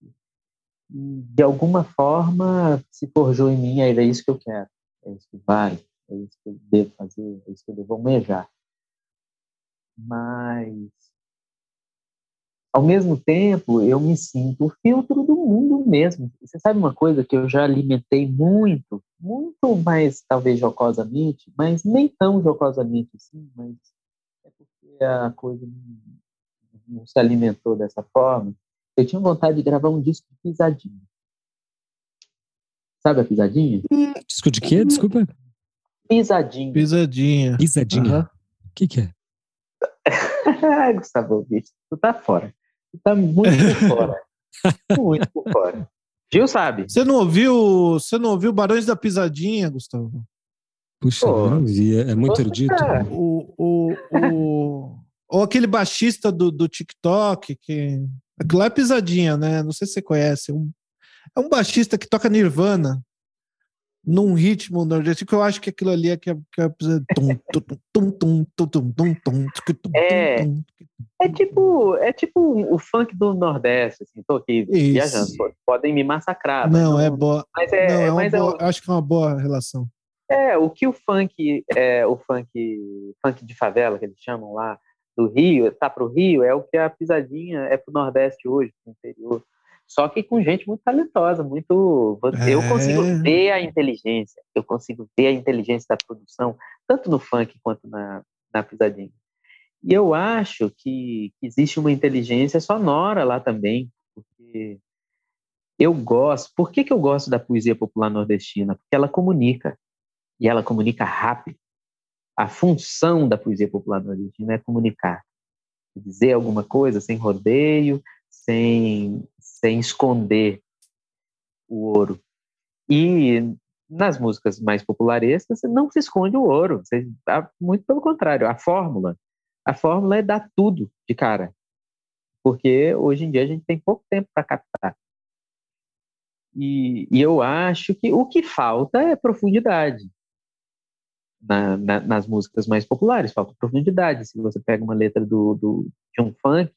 de alguma forma se forjou em mim, é isso que eu quero, é isso que vale, é isso que eu devo fazer, é isso que eu devo almejar. Mas, ao mesmo tempo, eu me sinto o filtro do mundo mesmo. Você sabe uma coisa que eu já alimentei muito, muito mais, talvez, jocosamente, mas nem tão jocosamente assim, mas é porque a coisa não se alimentou dessa forma eu tinha vontade de gravar um disco de pisadinha. Sabe a pisadinha? Disco de quê? Desculpa. Pisadinha. Pisadinha. Pisadinha. O uhum. que, que é? Gustavo Bicho, tu tá fora. Tu tá muito por fora. muito por fora. Gil sabe. Você não ouviu, você não ouviu Barões da Pisadinha, Gustavo? Puxa, Pô, não vi. É muito erudito. O, o, o, ou aquele baixista do, do TikTok que Aquilo é pisadinha, né? Não sei se você conhece. É um, é um baixista que toca Nirvana. num ritmo nordestino, que eu acho que aquilo ali é que é, que é, é, é tipo é tipo o funk do Nordeste, assim, tô aqui Isso. viajando, podem me massacrar. Não, não, é boa. Mas é, não, é mas é boa, acho que é uma boa relação. É, o que o funk, é, o funk, funk de favela que eles chamam lá do Rio, tá pro Rio, é o que a pisadinha é pro Nordeste hoje, pro interior. Só que com gente muito talentosa, muito. É. Eu consigo ver a inteligência, eu consigo ver a inteligência da produção, tanto no funk quanto na, na pisadinha. E eu acho que, que existe uma inteligência sonora lá também, porque eu gosto. Por que, que eu gosto da poesia popular nordestina? Porque ela comunica, e ela comunica rápido. A função da poesia popular nordestina é comunicar, dizer alguma coisa sem rodeio, sem, sem esconder o ouro. E nas músicas mais popularescas não se esconde o ouro, você, muito pelo contrário, a fórmula. A fórmula é dar tudo de cara, porque hoje em dia a gente tem pouco tempo para captar. E, e, eu acho que o que falta é profundidade. Na, na, nas músicas mais populares, falta profundidade. Se você pega uma letra do, do, de um funk,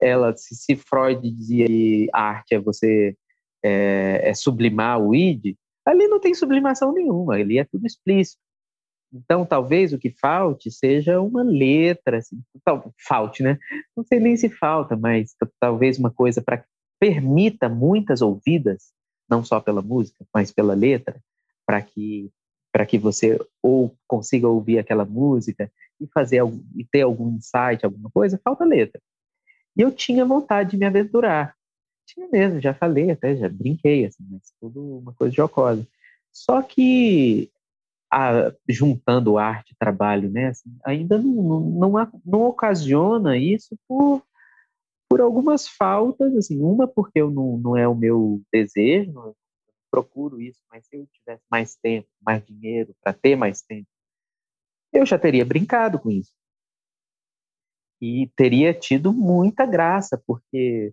ela, se, se Freud dizia que arte é você é, é sublimar o id, ali não tem sublimação nenhuma, ali é tudo explícito. Então, talvez o que falte seja uma letra, assim, tal, falte, né? Não sei nem se falta, mas talvez uma coisa para que permita muitas ouvidas, não só pela música, mas pela letra, para que para que você ou consiga ouvir aquela música e fazer e ter algum insight, alguma coisa, falta letra. E eu tinha vontade de me aventurar. Tinha mesmo, já falei até, já brinquei, assim, mas tudo uma coisa jocosa. Só que, a, juntando arte e trabalho, né, assim, ainda não, não, não, não ocasiona isso por, por algumas faltas, assim, uma porque eu não, não é o meu desejo, não procuro isso, mas se eu tivesse mais tempo, mais dinheiro para ter mais tempo, eu já teria brincado com isso e teria tido muita graça, porque,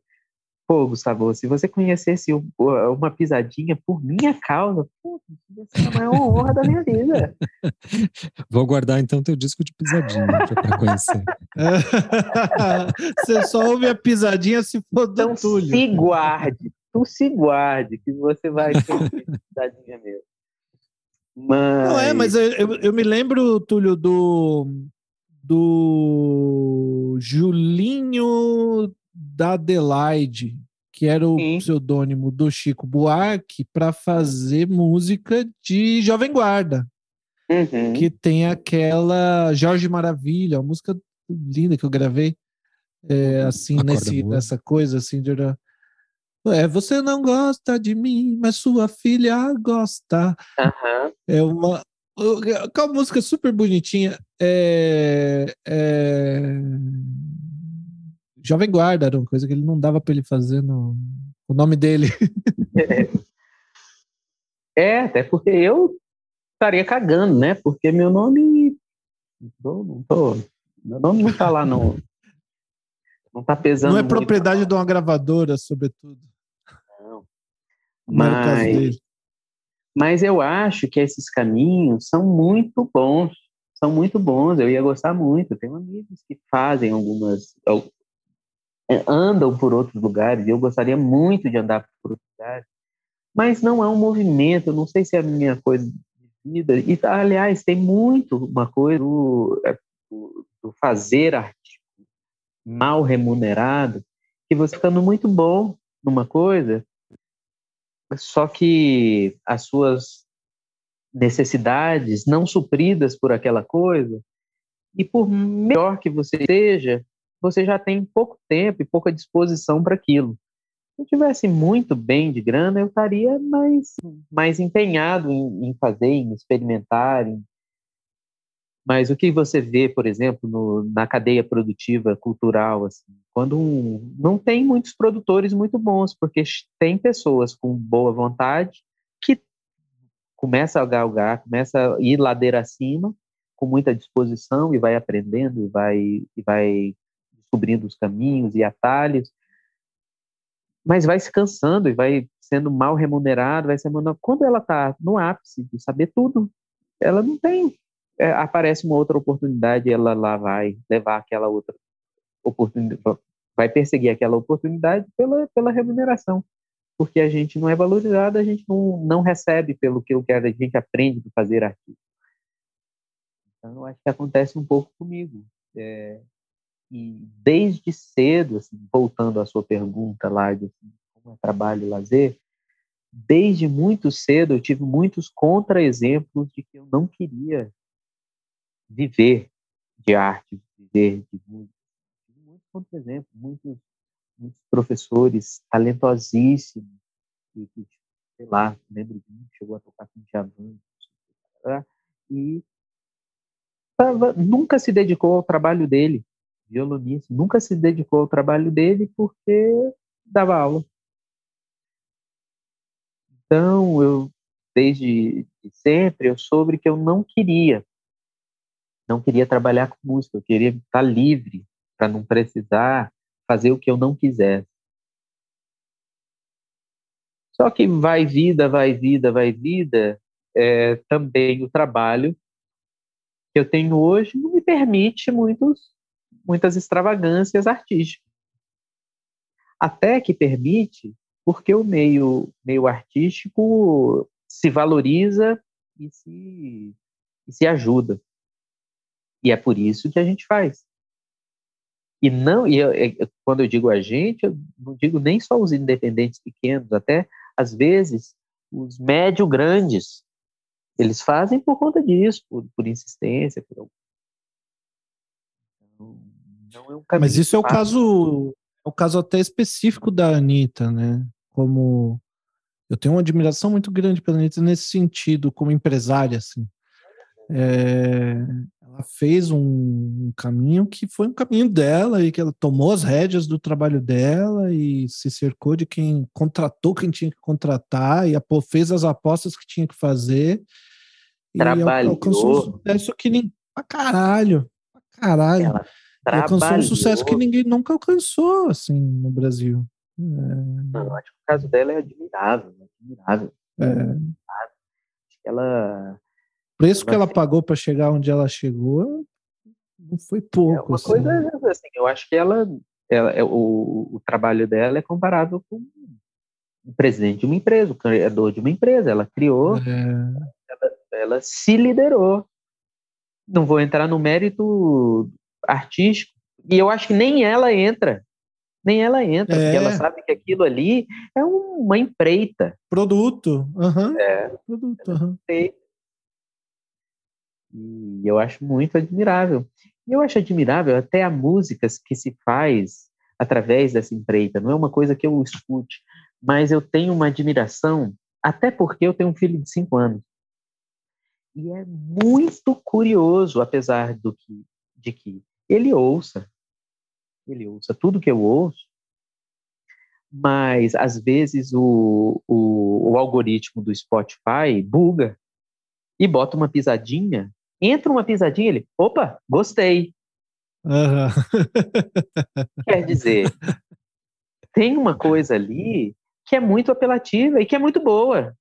pô, Gustavo, se você conhecesse uma pisadinha por minha causa, pô, ia ser a maior honra da minha vida. Vou guardar então teu disco de pisadinha para conhecer. você só ouve a pisadinha se for do então, Túlio. se guarde, tu se guarde, que você vai ter pisadinha mesmo. Mas... Não é, mas eu, eu, eu me lembro, Túlio, do do Julinho da Adelaide, que era o Sim. pseudônimo do Chico Buarque, para fazer música de Jovem Guarda. Uhum. Que tem aquela Jorge Maravilha, uma música linda que eu gravei. É, assim, nesse, nessa coisa assim de. É, você não gosta de mim, mas sua filha gosta. Uhum. É uma, Aquela música super bonitinha. É, é... Jovem Guarda era uma coisa que ele não dava para ele fazer no o nome dele. É, até porque eu estaria cagando, né? Porque meu nome. Não tô, meu nome não tá lá, não. Não tá pesando. Não é propriedade muito. de uma gravadora, sobretudo. Mas. Mas eu acho que esses caminhos são muito bons, são muito bons. Eu ia gostar muito. Tenho amigos que fazem algumas, é, andam por outros lugares. Eu gostaria muito de andar por outros lugares, mas não é um movimento. Eu não sei se é a minha coisa de vida. E aliás, tem muito uma coisa do, é, do fazer artístico mal remunerado que você ficando muito bom numa coisa só que as suas necessidades não supridas por aquela coisa, e por melhor que você seja, você já tem pouco tempo e pouca disposição para aquilo. Se eu tivesse muito bem de grana, eu estaria mais, mais empenhado em, em fazer, em experimentar, em mas o que você vê, por exemplo, no, na cadeia produtiva cultural, assim, quando não tem muitos produtores muito bons, porque tem pessoas com boa vontade que começa a galgar, começa a ir ladeira acima, com muita disposição e vai aprendendo e vai, e vai descobrindo os caminhos e atalhos. mas vai se cansando e vai sendo mal remunerado, vai ser quando ela está no ápice de saber tudo, ela não tem é, aparece uma outra oportunidade, ela lá vai levar aquela outra oportunidade, vai perseguir aquela oportunidade pela, pela remuneração, porque a gente não é valorizado, a gente não, não recebe pelo que a gente aprende de fazer aqui. Então, acho que acontece um pouco comigo. É, e desde cedo, assim, voltando à sua pergunta lá de assim, como é trabalho e lazer, desde muito cedo eu tive muitos contra-exemplos de que eu não queria viver de arte, viver de música. Muitos contra-exemplos, muitos, muitos professores talentosíssimos, que, que, sei lá, lembro de um que chegou a tocar com Djavan, e tava, nunca se dedicou ao trabalho dele, violonista, nunca se dedicou ao trabalho dele porque dava aula. Então, eu, desde sempre, eu soube que eu não queria, não queria trabalhar com música, eu queria estar livre para não precisar fazer o que eu não quisesse. Só que vai vida, vai vida, vai vida, é, também o trabalho que eu tenho hoje não me permite muitos, muitas extravagâncias artísticas. Até que permite porque o meio, meio artístico se valoriza e se, e se ajuda. E é por isso que a gente faz. E não, e eu, quando eu digo a gente, eu não digo nem só os independentes pequenos, até às vezes os médio grandes, eles fazem por conta disso, por, por insistência, por então, não é um Mas isso é o caso, é o caso até específico da Anitta, né? como eu tenho uma admiração muito grande pela Anitta nesse sentido, como empresária, assim. É, ela fez um, um, caminho que foi um caminho dela e que ela tomou as rédeas do trabalho dela e se cercou de quem contratou quem tinha que contratar e fez as apostas que tinha que fazer trabalhou. e alcançou um sucesso que nem pra caralho, pra caralho. Ela alcançou um sucesso que ninguém nunca alcançou assim no Brasil. É... Não, acho que o caso dela é admirável, admirável. É. Acho que ela. O preço que ela pagou para chegar onde ela chegou não foi pouco. É uma assim. coisa assim, eu acho que ela, ela é, o, o trabalho dela é comparável com o presidente de uma empresa, o criador de uma empresa. Ela criou, é. ela, ela se liderou. Não vou entrar no mérito artístico, e eu acho que nem ela entra nem ela entra, é. porque ela é. sabe que aquilo ali é uma empreita. Produto. Uhum. É. Produto. Uhum. E eu acho muito admirável. E eu acho admirável até a música que se faz através dessa empreita. Não é uma coisa que eu escute, mas eu tenho uma admiração, até porque eu tenho um filho de cinco anos. E é muito curioso, apesar do que, de que ele ouça ele ouça tudo que eu ouço, mas às vezes o, o, o algoritmo do Spotify buga e bota uma pisadinha, entra uma pisadinha, ele, opa, gostei. Uhum. Quer dizer, tem uma coisa ali que é muito apelativa e que é muito boa.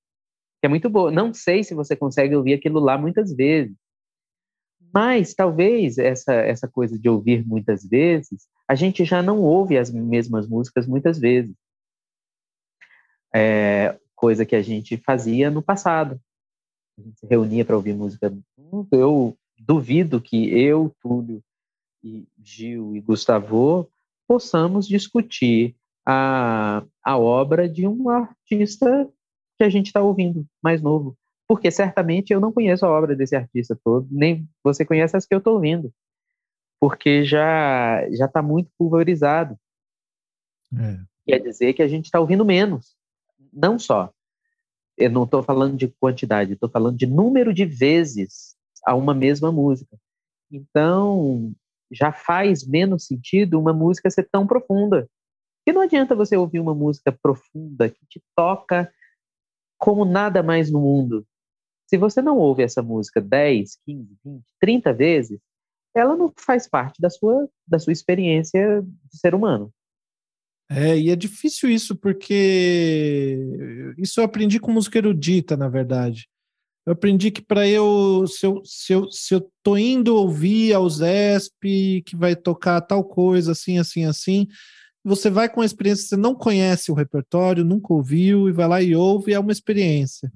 Que é muito boa. Não sei se você consegue ouvir aquilo lá muitas vezes. Mas talvez essa, essa coisa de ouvir muitas vezes, a gente já não ouve as mesmas músicas muitas vezes. É, coisa que a gente fazia no passado. A gente se reunia para ouvir música. Eu duvido que eu, Túlio, e Gil e Gustavo possamos discutir a, a obra de um artista que a gente está ouvindo, mais novo porque certamente eu não conheço a obra desse artista todo, nem você conhece as que eu estou ouvindo, porque já já está muito pulverizado. É. Quer dizer que a gente está ouvindo menos, não só. Eu não estou falando de quantidade, estou falando de número de vezes a uma mesma música. Então, já faz menos sentido uma música ser tão profunda. Que não adianta você ouvir uma música profunda que te toca como nada mais no mundo. Se você não ouve essa música 10, 15, 20, 30 vezes, ela não faz parte da sua, da sua experiência de ser humano. É, e é difícil isso, porque isso eu aprendi com música erudita, na verdade. Eu aprendi que para eu se, eu, se eu, se eu tô indo ouvir ao Zesp, que vai tocar tal coisa, assim, assim, assim, você vai com a experiência, você não conhece o repertório, nunca ouviu, e vai lá e ouve, é uma experiência.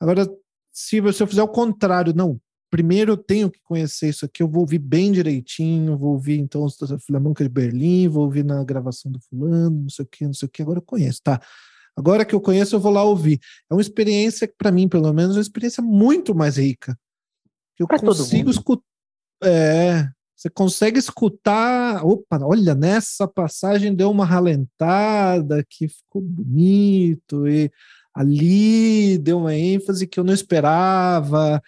Agora, se você eu fizer o contrário, não, primeiro eu tenho que conhecer isso aqui, eu vou ouvir bem direitinho, vou ouvir então a Filarmônica de Berlim, vou ouvir na gravação do fulano, não sei o que, não sei o que, agora eu conheço, tá? Agora que eu conheço, eu vou lá ouvir. É uma experiência que, para mim, pelo menos, é uma experiência muito mais rica. Eu pra consigo escutar. É, você consegue escutar. Opa, olha, nessa passagem deu uma ralentada que ficou bonito, e ali deu uma ênfase que eu não esperava.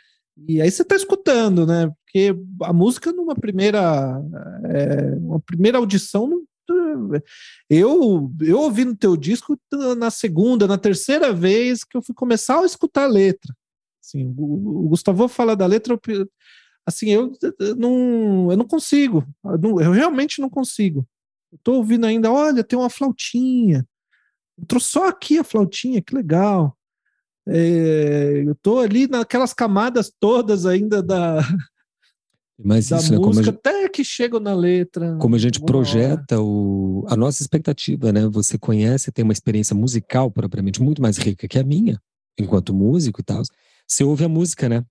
E aí você está escutando, né? Porque a música numa primeira, é, uma primeira audição, eu eu ouvi no teu disco na segunda, na terceira vez que eu fui começar a escutar a letra. Assim, o, Gustavo fala da letra, eu, assim, eu, eu, não, eu não consigo, eu, não, eu realmente não consigo. Estou ouvindo ainda, olha, tem uma flautinha. Entrou só aqui a flautinha, que legal. É, eu tô ali naquelas camadas todas ainda da, Mas da isso, música, né, como a, até que chego na letra. como a gente projeta o, a nossa expectativa, né? Você conhece, tem uma experiência musical propriamente muito mais rica que a minha, enquanto músico e tal. Você ouve a música, né?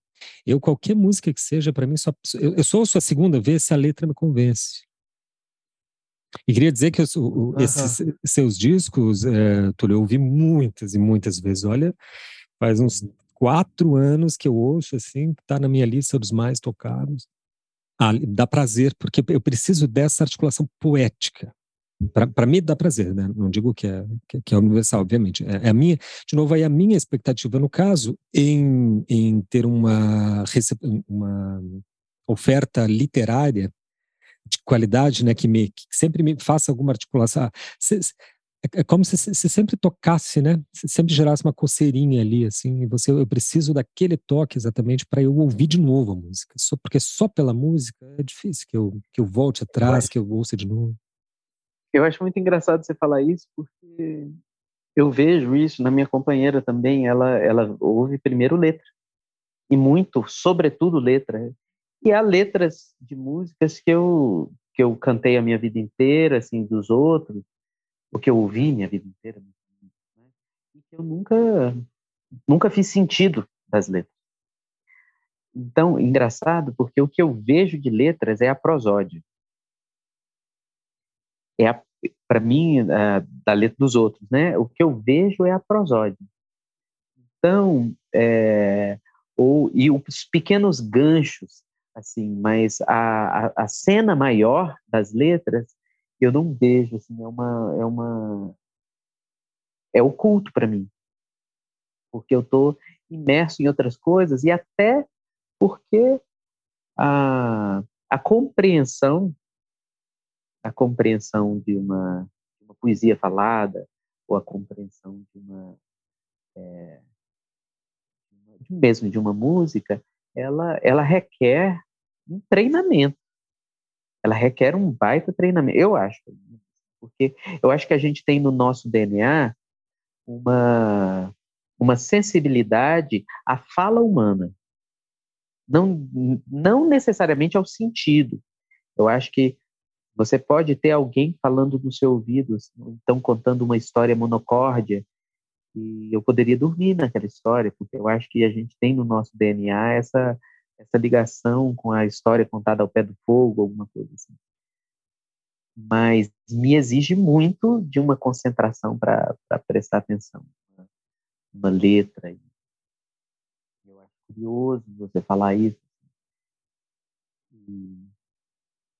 Eu, qualquer música que seja, para mim, só, eu, eu só ouço a segunda vez se a letra me convence. E queria dizer que eu, esses seus discos, é, Túlio, eu ouvi muitas e muitas vezes. Olha, Faz uns quatro anos que eu ouço, assim, tá na minha lista dos mais tocados. Ah, dá prazer, porque eu preciso dessa articulação poética. Para mim dá prazer, né? Não digo que é, que é universal, obviamente. É, é, a minha, de novo, aí a minha expectativa, no caso, em, em ter uma, uma oferta literária de qualidade, né, que, me, que sempre me faça alguma articulação. Ah, é como se, se sempre tocasse, né? Se sempre gerasse uma coceirinha ali, assim, e você, eu preciso daquele toque exatamente para eu ouvir de novo a música. Só, porque só pela música é difícil que eu, que eu volte atrás, que eu ouça de novo. Eu acho muito engraçado você falar isso, porque eu vejo isso na minha companheira também. Ela, ela ouve primeiro letra, e muito, sobretudo letra. E há letras de músicas que eu, que eu cantei a minha vida inteira, assim, dos outros o que eu ouvi minha vida inteira, né? e que eu nunca, nunca fiz sentido das letras. Então, engraçado, porque o que eu vejo de letras é a prosódia. É para mim, a, da letra dos outros, né? O que eu vejo é a prosódia. Então, é, ou, e os pequenos ganchos, assim, mas a, a, a cena maior das letras eu não vejo, assim, é uma, é uma, é oculto para mim, porque eu estou imerso em outras coisas e até porque a, a compreensão, a compreensão de uma, uma poesia falada ou a compreensão de uma, é, mesmo de uma música, ela, ela requer um treinamento ela requer um baita treinamento, eu acho. Porque eu acho que a gente tem no nosso DNA uma, uma sensibilidade à fala humana. Não, não necessariamente ao sentido. Eu acho que você pode ter alguém falando no seu ouvido, então contando uma história monocórdia, e eu poderia dormir naquela história, porque eu acho que a gente tem no nosso DNA essa, essa ligação com a história contada ao pé do fogo, alguma coisa assim. Mas me exige muito de uma concentração para prestar atenção. Uma letra. Eu acho curioso você falar isso. E,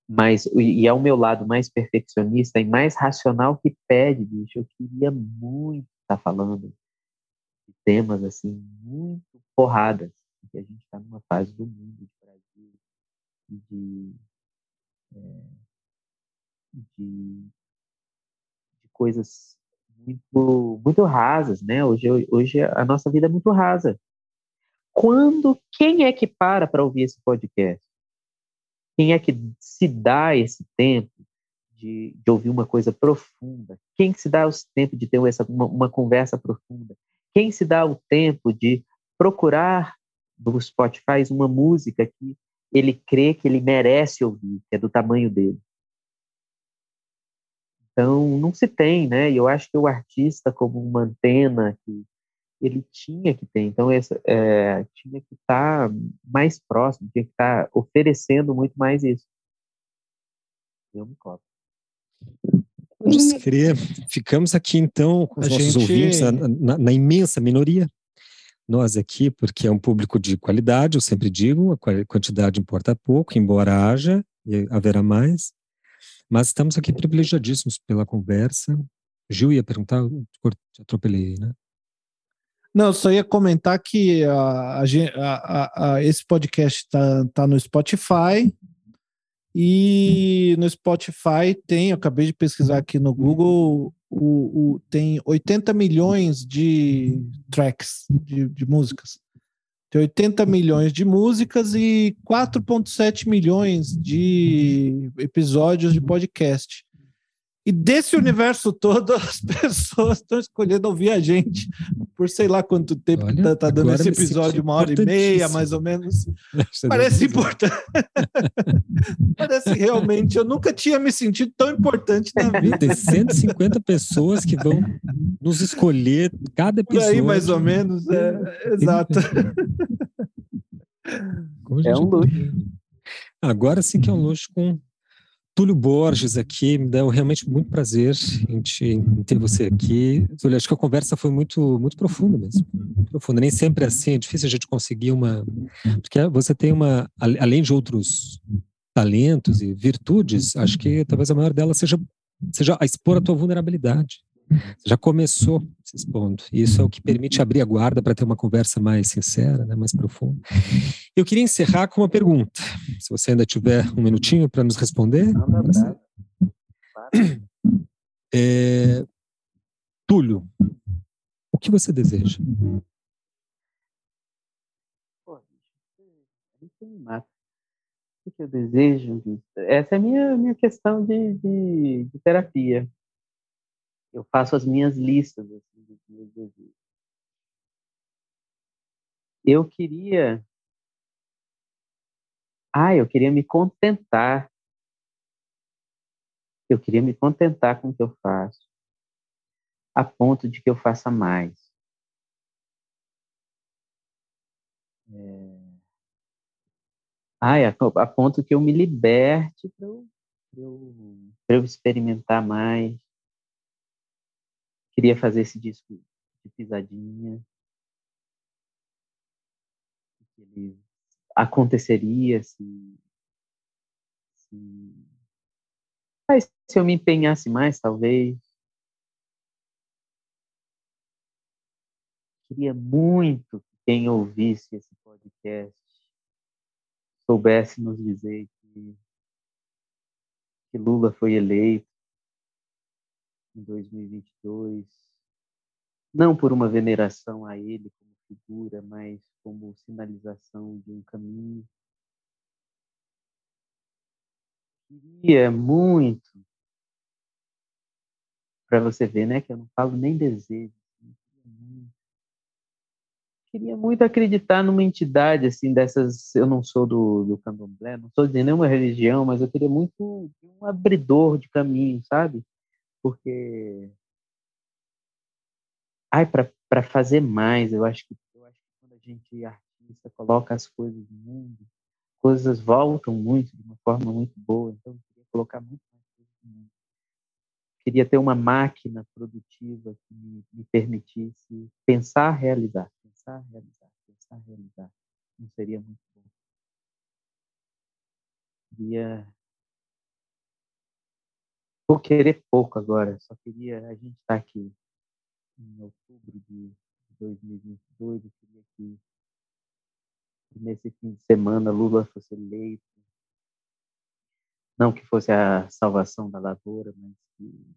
mas, e é o meu lado mais perfeccionista e mais racional que pede, bicho. Eu queria muito estar falando de temas assim, muito porradas que a gente está numa fase do mundo, de Brasil, de, é, de, de, coisas muito, muito rasas, né? Hoje, hoje a nossa vida é muito rasa. Quando, quem é que para para ouvir esse podcast? Quem é que se dá esse tempo de, de ouvir uma coisa profunda? Quem se dá o tempo de ter essa, uma, uma conversa profunda? Quem se dá o tempo de procurar no Spotify uma música que ele crê que ele merece ouvir, que é do tamanho dele? Então, não se tem, né? E eu acho que o artista, como uma antena que ele tinha que ter. Então, essa, é, tinha que estar tá mais próximo, tinha que estar tá oferecendo muito mais isso. Eu me cobro. Pode crer. Ficamos aqui, então, com os a nossos gente... ouvintes, na, na, na, imensa minoria. Nós aqui, porque é um público de qualidade, eu sempre digo, a quantidade importa pouco, embora haja, e haverá mais. Mas estamos aqui privilegiadíssimos pela conversa. Gil ia perguntar, te atropelei, né? Não, só ia comentar que a, a, a, esse podcast está tá no Spotify. E no Spotify tem, eu acabei de pesquisar aqui no Google, o, o tem 80 milhões de tracks, de, de músicas. Tem 80 milhões de músicas e 4,7 milhões de episódios de podcast. E desse universo todo, as pessoas estão escolhendo ouvir a gente por sei lá quanto tempo Olha, que tá, tá dando esse episódio, uma hora e meia, mais ou menos. Parece importante. Parece realmente, eu nunca tinha me sentido tão importante na vida. Tem 150 pessoas que vão nos escolher cada episódio. Por aí, mais ou menos, é, exato. É um luxo. Agora sim que é um luxo com Túlio Borges aqui, me deu realmente muito prazer em, te, em ter você aqui. Túlio, acho que a conversa foi muito, muito profunda mesmo. Muito profunda. Nem sempre é assim, é difícil a gente conseguir uma. Porque você tem uma. Além de outros talentos e virtudes, acho que talvez a maior delas seja, seja a expor a tua vulnerabilidade. Você já começou se expondo. Isso é o que permite abrir a guarda para ter uma conversa mais sincera, né, mais profunda. Eu queria encerrar com uma pergunta. Se você ainda tiver um minutinho para nos responder. É, Túlio, o que você deseja? Pô, O que eu desejo? Essa é a minha, minha questão de, de, de terapia eu faço as minhas listas assim, dos meus desejos. Eu queria. Ah, eu queria me contentar. Eu queria me contentar com o que eu faço, a ponto de que eu faça mais. É... Ah, a, ponto que eu me liberte para eu, eu, eu experimentar mais, queria fazer esse disco de pisadinha. Ele aconteceria se, se, mas se eu me empenhasse mais, talvez. Queria muito que quem ouvisse esse podcast soubesse nos dizer que, que Lula foi eleito em 2022, não por uma veneração a ele como figura, mas como sinalização de um caminho. Queria muito, para você ver, né, que eu não falo nem desejo, queria muito acreditar numa entidade assim dessas. Eu não sou do, do candomblé, não sou de nenhuma religião, mas eu queria muito um abridor de caminho, sabe? Porque ai para fazer mais eu acho que eu acho que quando a gente artista coloca as coisas no mundo coisas voltam muito de uma forma muito boa então eu queria colocar muito mais coisas no mundo. Queria ter uma máquina produtiva que me, me permitisse pensar realizar pensar realizar pensar realizar. Não seria muito bom. Queria Vou querer pouco agora, só queria. A gente está aqui em outubro de 2022, eu queria que nesse fim de semana Lula fosse eleito. Não que fosse a salvação da lavoura, mas que,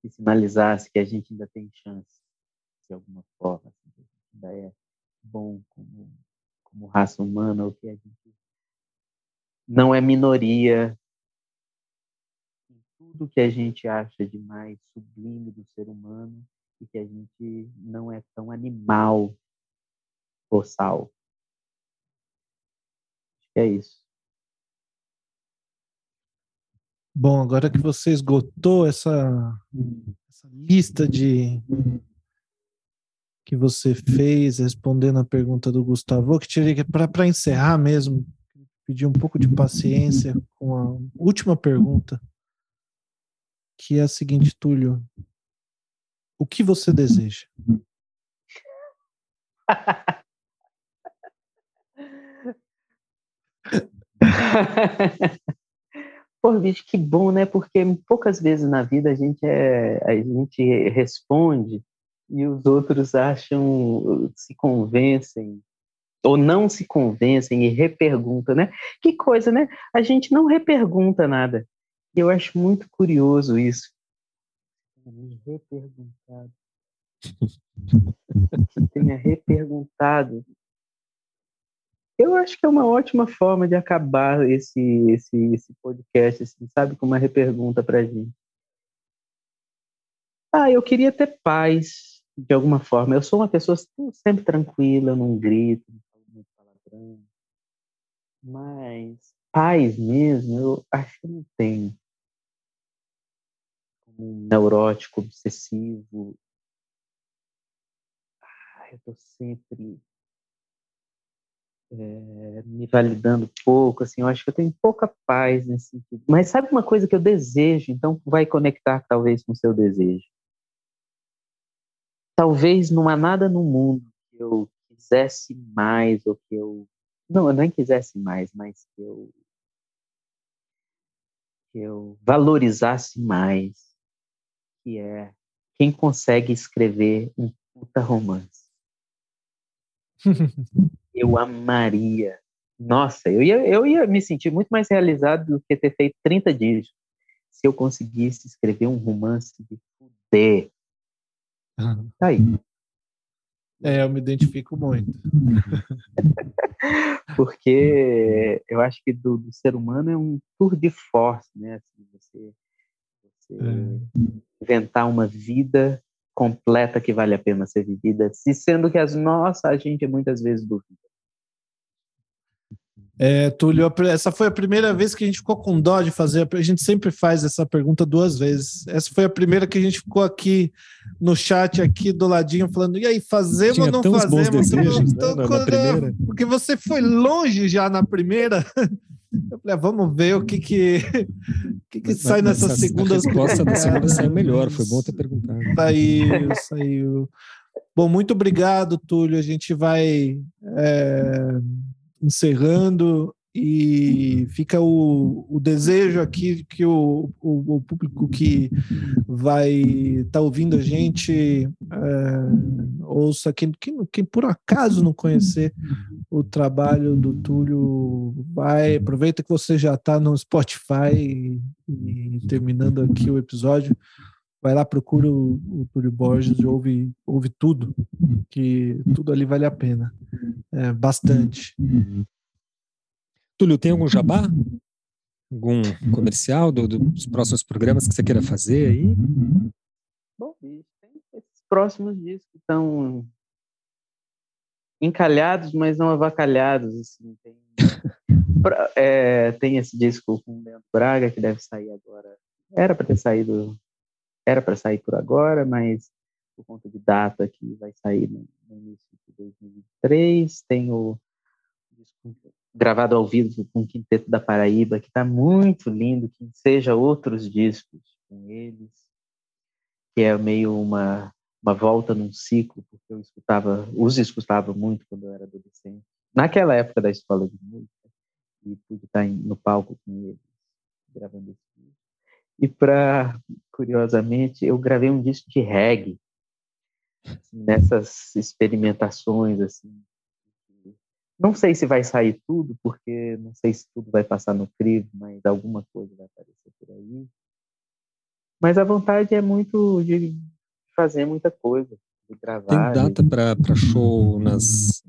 que sinalizasse que a gente ainda tem chance, de alguma forma, assim, que a gente ainda é bom como, como raça humana, ou que a gente não é minoria tudo que a gente acha de mais sublime do ser humano e que a gente não é tão animal. Acho que é isso. Bom, agora que você esgotou essa, essa lista de que você fez respondendo a pergunta do Gustavo, que tirei para encerrar mesmo, pedir um pouco de paciência com a última pergunta, que é a seguinte, Túlio: o que você deseja? Pô, bicho, que bom, né? Porque poucas vezes na vida a gente, é, a gente responde e os outros acham, se convencem ou não se convencem e reperguntam, né? Que coisa, né? A gente não repergunta nada. Eu acho muito curioso isso. Me reperguntado. que tenha reperguntado eu acho que é uma ótima forma de acabar esse, esse, esse podcast, assim, sabe? Com uma repergunta pra gente. Ah, eu queria ter paz, de alguma forma. Eu sou uma pessoa sempre tranquila, eu não grito, não falo muito palavrão. Mas paz mesmo, eu acho que não tenho. Um neurótico, obsessivo. Ah, eu tô sempre é, me validando pouco, assim, eu acho que eu tenho pouca paz nesse sentido. Mas sabe uma coisa que eu desejo, então vai conectar talvez com o seu desejo. Talvez não há nada no mundo que eu quisesse mais, ou que eu. Não, eu nem quisesse mais, mas que eu. que eu valorizasse mais, que é quem consegue escrever um puta romance. eu amaria. Nossa, eu ia, eu ia me sentir muito mais realizado do que ter feito 30 dias se eu conseguisse escrever um romance de fuder. Tá aí. É, eu me identifico muito. Porque eu acho que do, do, ser humano é um tour de force, né? Assim, você, você é. Inventar uma vida completa que vale a pena ser vivida, se sendo que as nossas a gente muitas vezes duvida. É, Túlio, essa foi a primeira vez que a gente ficou com dó de fazer. A gente sempre faz essa pergunta duas vezes. Essa foi a primeira que a gente ficou aqui no chat, aqui do ladinho, falando: e aí, fazemos ou não fazemos? Desejos, né, na primeira. Porque você foi longe já na primeira. Eu falei, ah, vamos ver o que que, que, que sai nessa segunda. A resposta da segunda saiu melhor, foi bom ter perguntado. Saiu, saiu. Bom, muito obrigado, Túlio. A gente vai é, encerrando e fica o, o desejo aqui que o, o, o público que vai estar tá ouvindo a gente é, ouça, quem, quem, quem, por acaso não conhecer o trabalho do Túlio, vai, aproveita que você já está no Spotify e, e, terminando aqui o episódio, vai lá, procura o, o Túlio Borges e ouve, ouve tudo, que tudo ali vale a pena, é, bastante. Túlio, tem algum jabá? Algum comercial do, dos próximos programas que você queira fazer aí? Bom, tem esses próximos discos estão encalhados, mas não avacalhados. Assim. Tem, é, tem esse disco com o Leandro Braga, que deve sair agora. Era para ter saído, era para sair por agora, mas por conta de data que vai sair no, no início de 2023. Tem o disco gravado ao vivo com o Quinteto da Paraíba, que está muito lindo, que seja outros discos com eles, que é meio uma, uma volta num ciclo, porque eu escutava, os escutava muito quando eu era adolescente, naquela época da escola de música, e pude estar no palco com eles, gravando esse disco. E para, curiosamente, eu gravei um disco de reggae, assim, nessas experimentações, assim, não sei se vai sair tudo, porque não sei se tudo vai passar no crivo, mas alguma coisa vai aparecer por aí. Mas a vontade é muito de fazer muita coisa, de gravar. Tem data para show nas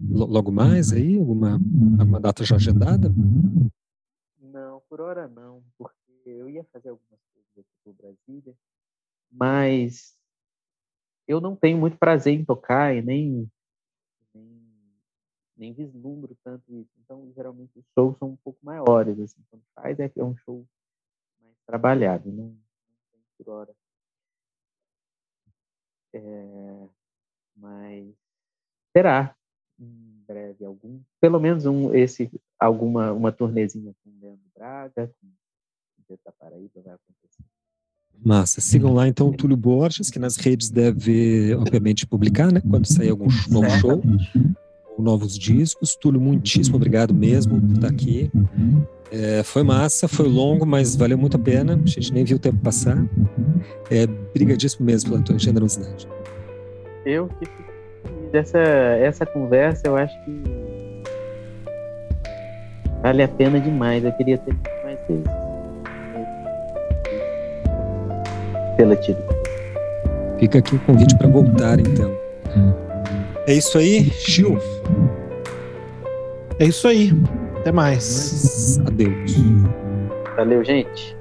logo mais aí? Alguma, alguma data já agendada? Não, por hora não, porque eu ia fazer algumas coisas por Brasília, mas eu não tenho muito prazer em tocar e nem, nem vislumbro tanto isso. Então, geralmente, os shows são um pouco maiores. Assim, quando faz, é, é um show mais trabalhado, não, não tem por hora. É, mas será em breve algum, pelo menos um, esse, alguma, uma turnezinha com o Leandro Braga, com o da Paraíba vai acontecer. Massa. Sigam lá então o Túlio Borges, que nas redes deve, obviamente, publicar, né? Quando sair algum novo show ou novos discos. Túlio, muitíssimo obrigado mesmo por estar aqui. É, foi massa, foi longo, mas valeu muito a pena. A gente nem viu o tempo passar. É, brigadíssimo mesmo pela tua generosidade. Eu que essa, essa conversa, eu acho que vale a pena demais. Eu queria ter mais vezes. pela. Fica aqui o convite para voltar, então. É isso aí, Gil. É isso aí. Até mais. Adeus. Valeu, gente.